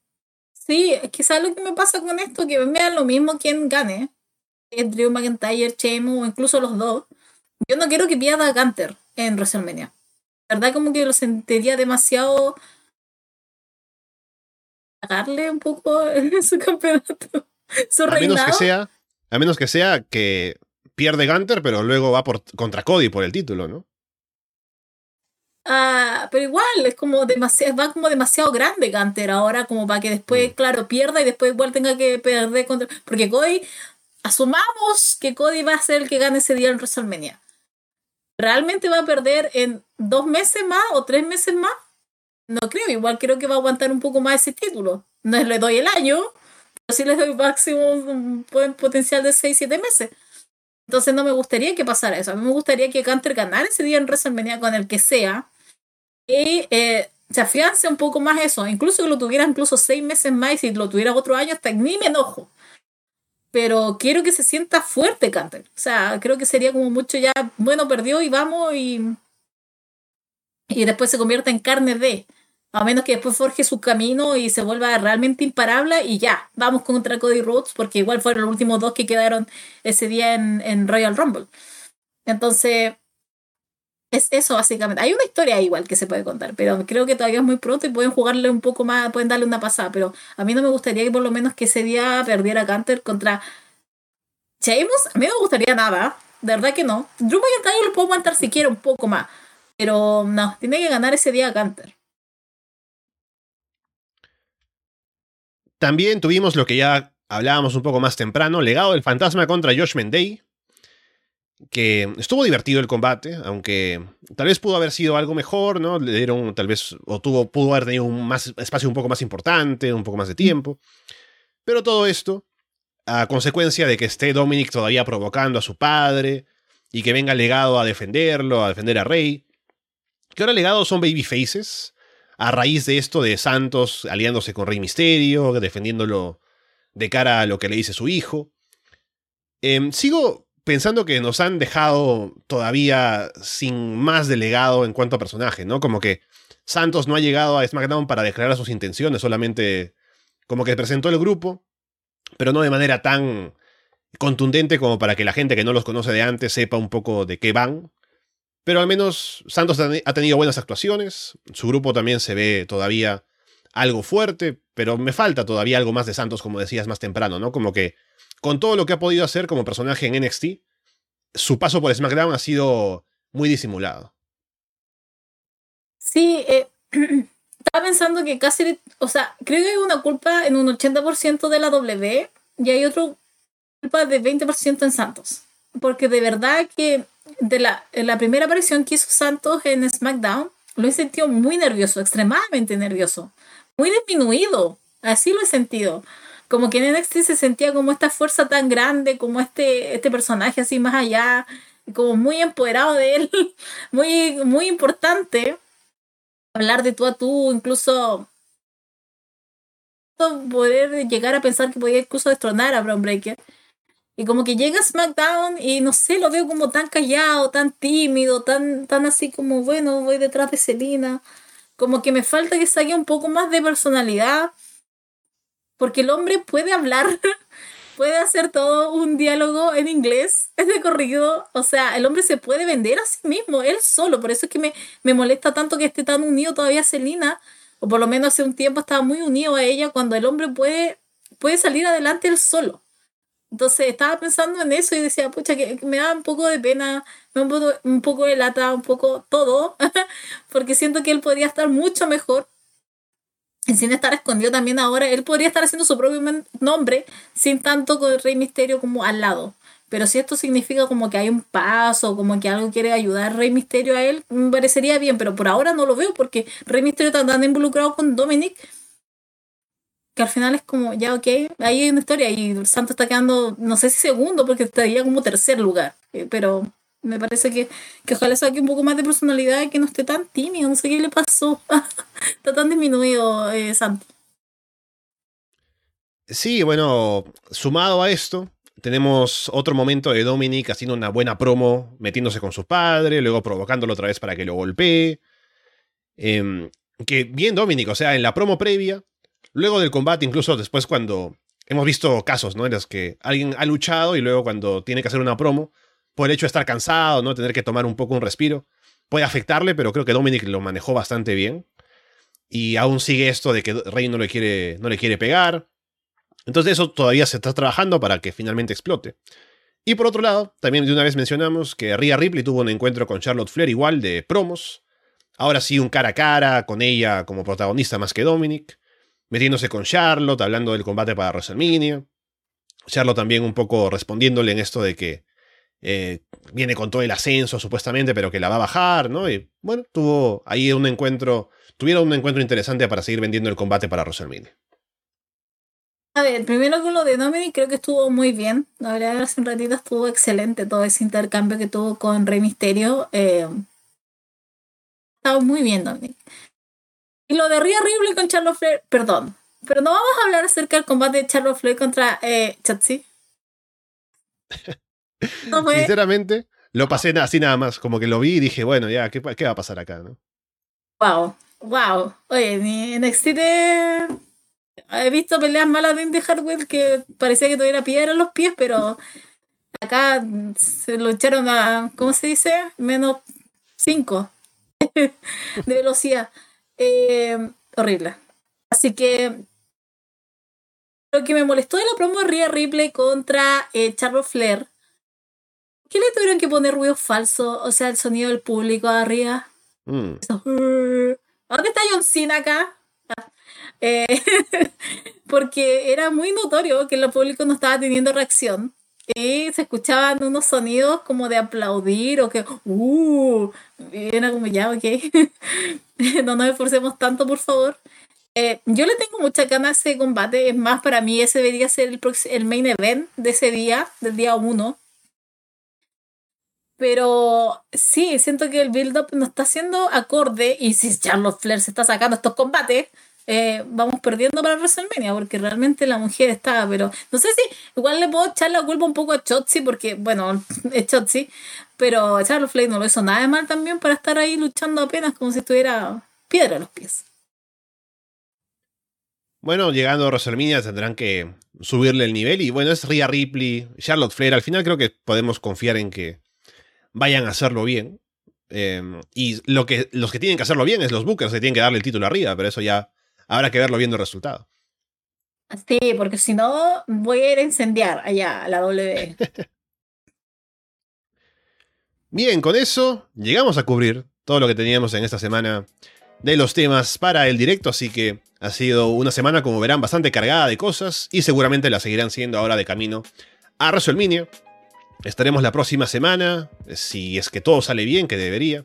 Sí, es ¿sabes lo que me pasa con esto? Que me da lo mismo quien gane. Drew McIntyre, Chemo o incluso los dos. Yo no quiero que pierda Gunter en WrestleMania. La verdad como que lo sentiría demasiado pagarle un poco en su campeonato. Su a menos que sea, a menos que sea que pierde Gunter, pero luego va por, contra Cody por el título, ¿no? Ah, pero igual, es como demasiado, va como demasiado grande Gunter ahora, como para que después, mm. claro, pierda y después igual tenga que perder contra. Porque Cody, asumamos que Cody va a ser el que gane ese día en WrestleMania. ¿Realmente va a perder en dos meses más o tres meses más? No creo, igual creo que va a aguantar un poco más ese título. No le doy el año, pero sí le doy máximo un buen potencial de seis, siete meses. Entonces no me gustaría que pasara eso. A mí me gustaría que Gunter ganara ese día en WrestleMania con el que sea y eh, se afiance un poco más eso. Incluso que lo tuviera incluso seis meses más y si lo tuviera otro año, hasta ni me enojo. Pero quiero que se sienta fuerte Canter. O sea, creo que sería como mucho ya, bueno, perdió y vamos y, y después se convierta en carne de. A menos que después forje su camino y se vuelva realmente imparable y ya, vamos contra Cody Rhodes porque igual fueron los últimos dos que quedaron ese día en, en Royal Rumble. Entonces, es eso básicamente. Hay una historia igual que se puede contar, pero creo que todavía es muy pronto y pueden jugarle un poco más, pueden darle una pasada, pero a mí no me gustaría que por lo menos que ese día perdiera Canter contra Sheamus. A mí no me gustaría nada, de verdad que no. Drew McIntyre lo puedo aguantar si quiere un poco más, pero no, tiene que ganar ese día Canter. También tuvimos lo que ya hablábamos un poco más temprano, legado del fantasma contra Josh Mendey, que estuvo divertido el combate, aunque tal vez pudo haber sido algo mejor, ¿no? Le dieron tal vez, o tuvo, pudo haber tenido un más, espacio un poco más importante, un poco más de tiempo. Pero todo esto, a consecuencia de que esté Dominic todavía provocando a su padre, y que venga legado a defenderlo, a defender a Rey, que ahora legado son baby faces, a raíz de esto de Santos aliándose con Rey Misterio, defendiéndolo de cara a lo que le dice su hijo. Em, sigo pensando que nos han dejado todavía sin más delegado en cuanto a personaje, ¿no? Como que Santos no ha llegado a SmackDown para declarar sus intenciones, solamente como que presentó el grupo, pero no de manera tan contundente como para que la gente que no los conoce de antes sepa un poco de qué van. Pero al menos Santos ha tenido buenas actuaciones, su grupo también se ve todavía algo fuerte, pero me falta todavía algo más de Santos, como decías más temprano, ¿no? Como que con todo lo que ha podido hacer como personaje en NXT, su paso por SmackDown ha sido muy disimulado. Sí, eh, estaba pensando que casi, o sea, creo que hay una culpa en un 80% de la W y hay otra culpa de 20% en Santos. Porque de verdad que de la, la primera aparición que hizo Santos en SmackDown, lo he sentido muy nervioso, extremadamente nervioso, muy disminuido, así lo he sentido como que en NXT se sentía como esta fuerza tan grande, como este, este personaje así más allá, como muy empoderado de él, muy, muy importante. Hablar de tú a tú, incluso poder llegar a pensar que podía incluso destronar a Brown Breaker. Y como que llega SmackDown y no sé, lo veo como tan callado, tan tímido, tan, tan así como, bueno, voy detrás de Selina. Como que me falta que saque un poco más de personalidad porque el hombre puede hablar, puede hacer todo un diálogo en inglés, es de corrido, o sea, el hombre se puede vender a sí mismo, él solo, por eso es que me, me molesta tanto que esté tan unido todavía a Selina, o por lo menos hace un tiempo estaba muy unido a ella, cuando el hombre puede, puede salir adelante él solo. Entonces estaba pensando en eso y decía, pucha, que, me da un poco de pena, un poco, un poco de lata, un poco todo, porque siento que él podría estar mucho mejor sin estar escondido también ahora, él podría estar haciendo su propio nombre sin tanto con el Rey Misterio como al lado. Pero si esto significa como que hay un paso, como que algo quiere ayudar Rey Misterio a él, me parecería bien, pero por ahora no lo veo porque Rey Misterio está tan involucrado con Dominic que al final es como, ya ok, ahí hay una historia y Santo está quedando, no sé si segundo, porque estaría como tercer lugar, eh, pero me parece que, que ojalá saque un poco más de personalidad y que no esté tan tímido. No sé qué le pasó. Está tan disminuido, eh, Santi. Sí, bueno, sumado a esto, tenemos otro momento de Dominic haciendo una buena promo, metiéndose con su padre, luego provocándolo otra vez para que lo golpee. Em, que bien Dominic, o sea, en la promo previa, luego del combate, incluso después cuando hemos visto casos, ¿no? En los que alguien ha luchado y luego cuando tiene que hacer una promo, por el hecho de estar cansado, ¿no? Tener que tomar un poco un respiro. Puede afectarle, pero creo que Dominic lo manejó bastante bien. Y aún sigue esto de que Rey no le quiere, no le quiere pegar. Entonces eso todavía se está trabajando para que finalmente explote. Y por otro lado, también de una vez mencionamos que Rhea Ripley tuvo un encuentro con Charlotte Flair igual de promos. Ahora sí, un cara a cara con ella como protagonista más que Dominic. Metiéndose con Charlotte, hablando del combate para WrestleMania. Charlotte también un poco respondiéndole en esto de que eh, viene con todo el ascenso supuestamente, pero que la va a bajar, ¿no? Y bueno, tuvo ahí un encuentro, tuvieron un encuentro interesante para seguir vendiendo el combate para WrestleMania. A ver, primero con lo de Dominic creo que estuvo muy bien. La verdad, hace un ratito estuvo excelente todo ese intercambio que tuvo con Rey Misterio. Eh, estaba muy bien, Dominic. Y lo de Rhea Ripley con Charlotte Flair, perdón, pero no vamos a hablar acerca del combate de Charlotte Flair contra eh, Chatsi. Sinceramente, lo pasé así nada más, como que lo vi y dije, bueno, ya, ¿qué, qué va a pasar acá? ¿no? Wow, wow. Oye, en NXT he visto peleas malas de Indy Hardware que parecía que tuviera piedra en los pies, pero acá se lo echaron a, ¿cómo se dice? Menos 5 de velocidad. Eh, horrible. Así que lo que me molestó de la promo de Rhea Ripley contra eh, Charlotte Flair, ¿qué le tuvieron que poner ruido falso? O sea, el sonido del público arriba. Mm. ¿Dónde está John Cena acá? Eh, porque era muy notorio que el público no estaba teniendo reacción. Y se escuchaban unos sonidos como de aplaudir o que, uh, era como ya, ok. no nos esforcemos tanto, por favor. Eh, yo le tengo mucha ganas a ese combate. Es más, para mí ese debería ser el, el main event de ese día, del día 1. Pero sí, siento que el build-up no está siendo acorde. Y si Charlotte Flair se está sacando estos combates, eh, vamos perdiendo para WrestleMania, porque realmente la mujer está, pero no sé si igual le puedo echar la culpa un poco a Chotzi, porque bueno, es Chotzi, pero Charlotte Flair no lo hizo nada de mal también para estar ahí luchando apenas como si estuviera piedra a los pies. Bueno, llegando a WrestleMania tendrán que subirle el nivel y bueno, es Rhea Ripley, Charlotte Flair, al final creo que podemos confiar en que vayan a hacerlo bien. Em, y lo que, los que tienen que hacerlo bien es los Bookers que tienen que darle el título arriba, pero eso ya Habrá que verlo viendo el resultado. Sí, porque si no, voy a ir a incendiar allá a la W. Bien, con eso llegamos a cubrir todo lo que teníamos en esta semana de los temas para el directo, así que ha sido una semana, como verán, bastante cargada de cosas y seguramente la seguirán siendo ahora de camino a WrestleMania. Estaremos la próxima semana, si es que todo sale bien, que debería,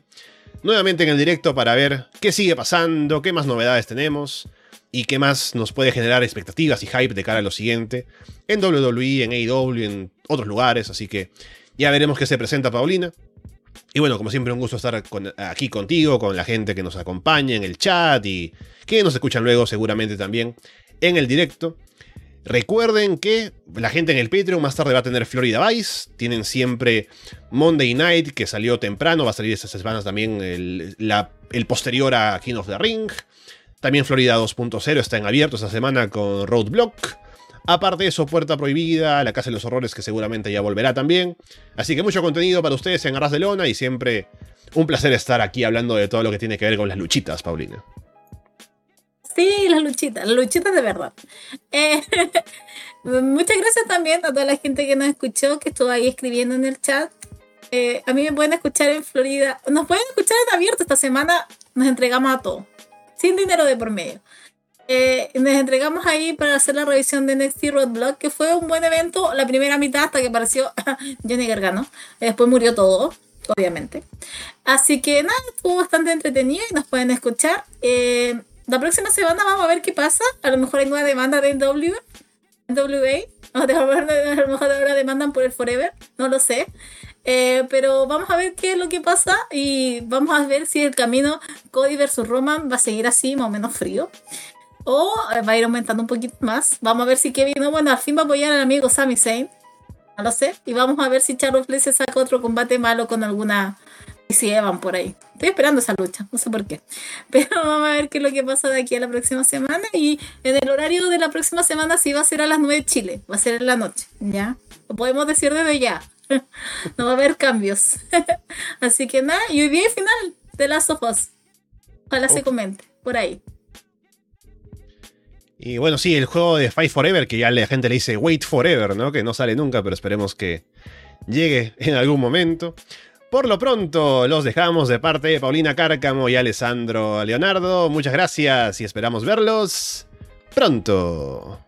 nuevamente en el directo para ver qué sigue pasando, qué más novedades tenemos y qué más nos puede generar expectativas y hype de cara a lo siguiente en WWE, en AEW, en otros lugares, así que ya veremos qué se presenta Paulina. Y bueno, como siempre, un gusto estar aquí contigo, con la gente que nos acompaña en el chat y que nos escuchan luego seguramente también en el directo. Recuerden que la gente en el Patreon más tarde va a tener Florida Vice. Tienen siempre Monday Night, que salió temprano. Va a salir estas semanas también el, posterior a King of the Ring. También Florida 2.0 está en abierto esta semana con Roadblock. Aparte de eso, Puerta Prohibida, La Casa de los Horrores, que seguramente ya volverá también. Así que mucho contenido para ustedes en Arras de Lona y siempre un placer estar aquí hablando de todo lo que tiene que ver con las luchitas, Paulina. Sí, las luchitas, las luchitas de verdad. Eh, muchas gracias también a toda la gente que nos escuchó, que estuvo ahí escribiendo en el chat. Eh, a mí me pueden escuchar en Florida. Nos pueden escuchar en abierto esta semana. Nos entregamos a todo. Sin dinero de por medio. Eh, nos entregamos ahí para hacer la revisión de NXT Roadblock, que fue un buen evento. La primera mitad hasta que apareció Johnny Gargano. Después murió todo, obviamente. Así que nada, estuvo bastante entretenido y nos pueden escuchar. La próxima semana vamos a ver qué pasa. A lo mejor hay una demanda de NW, NWA. A lo mejor ahora demandan por el Forever. No lo sé. Eh, pero vamos a ver qué es lo que pasa y vamos a ver si el camino Cody versus Roman va a seguir así, más o menos frío. O va a ir aumentando un poquito más. Vamos a ver si Kevin, bueno, al fin va a apoyar al amigo Sami Zayn. No lo sé. Y vamos a ver si Charles Flair saca otro combate malo con alguna y si Evan por ahí. Estoy esperando esa lucha, no sé por qué. Pero vamos a ver qué es lo que pasa de aquí a la próxima semana. Y en el horario de la próxima semana sí va a ser a las 9 de Chile, va a ser en la noche, ¿ya? Lo podemos decir desde ya. no va a haber cambios. Así que nada, y hoy día final de las Us. Ojalá se comente por ahí. Y bueno, sí, el juego de Fight Forever, que ya la gente le dice Wait Forever, ¿no? Que no sale nunca, pero esperemos que llegue en algún momento. Por lo pronto, los dejamos de parte de Paulina Cárcamo y Alessandro Leonardo. Muchas gracias y esperamos verlos pronto.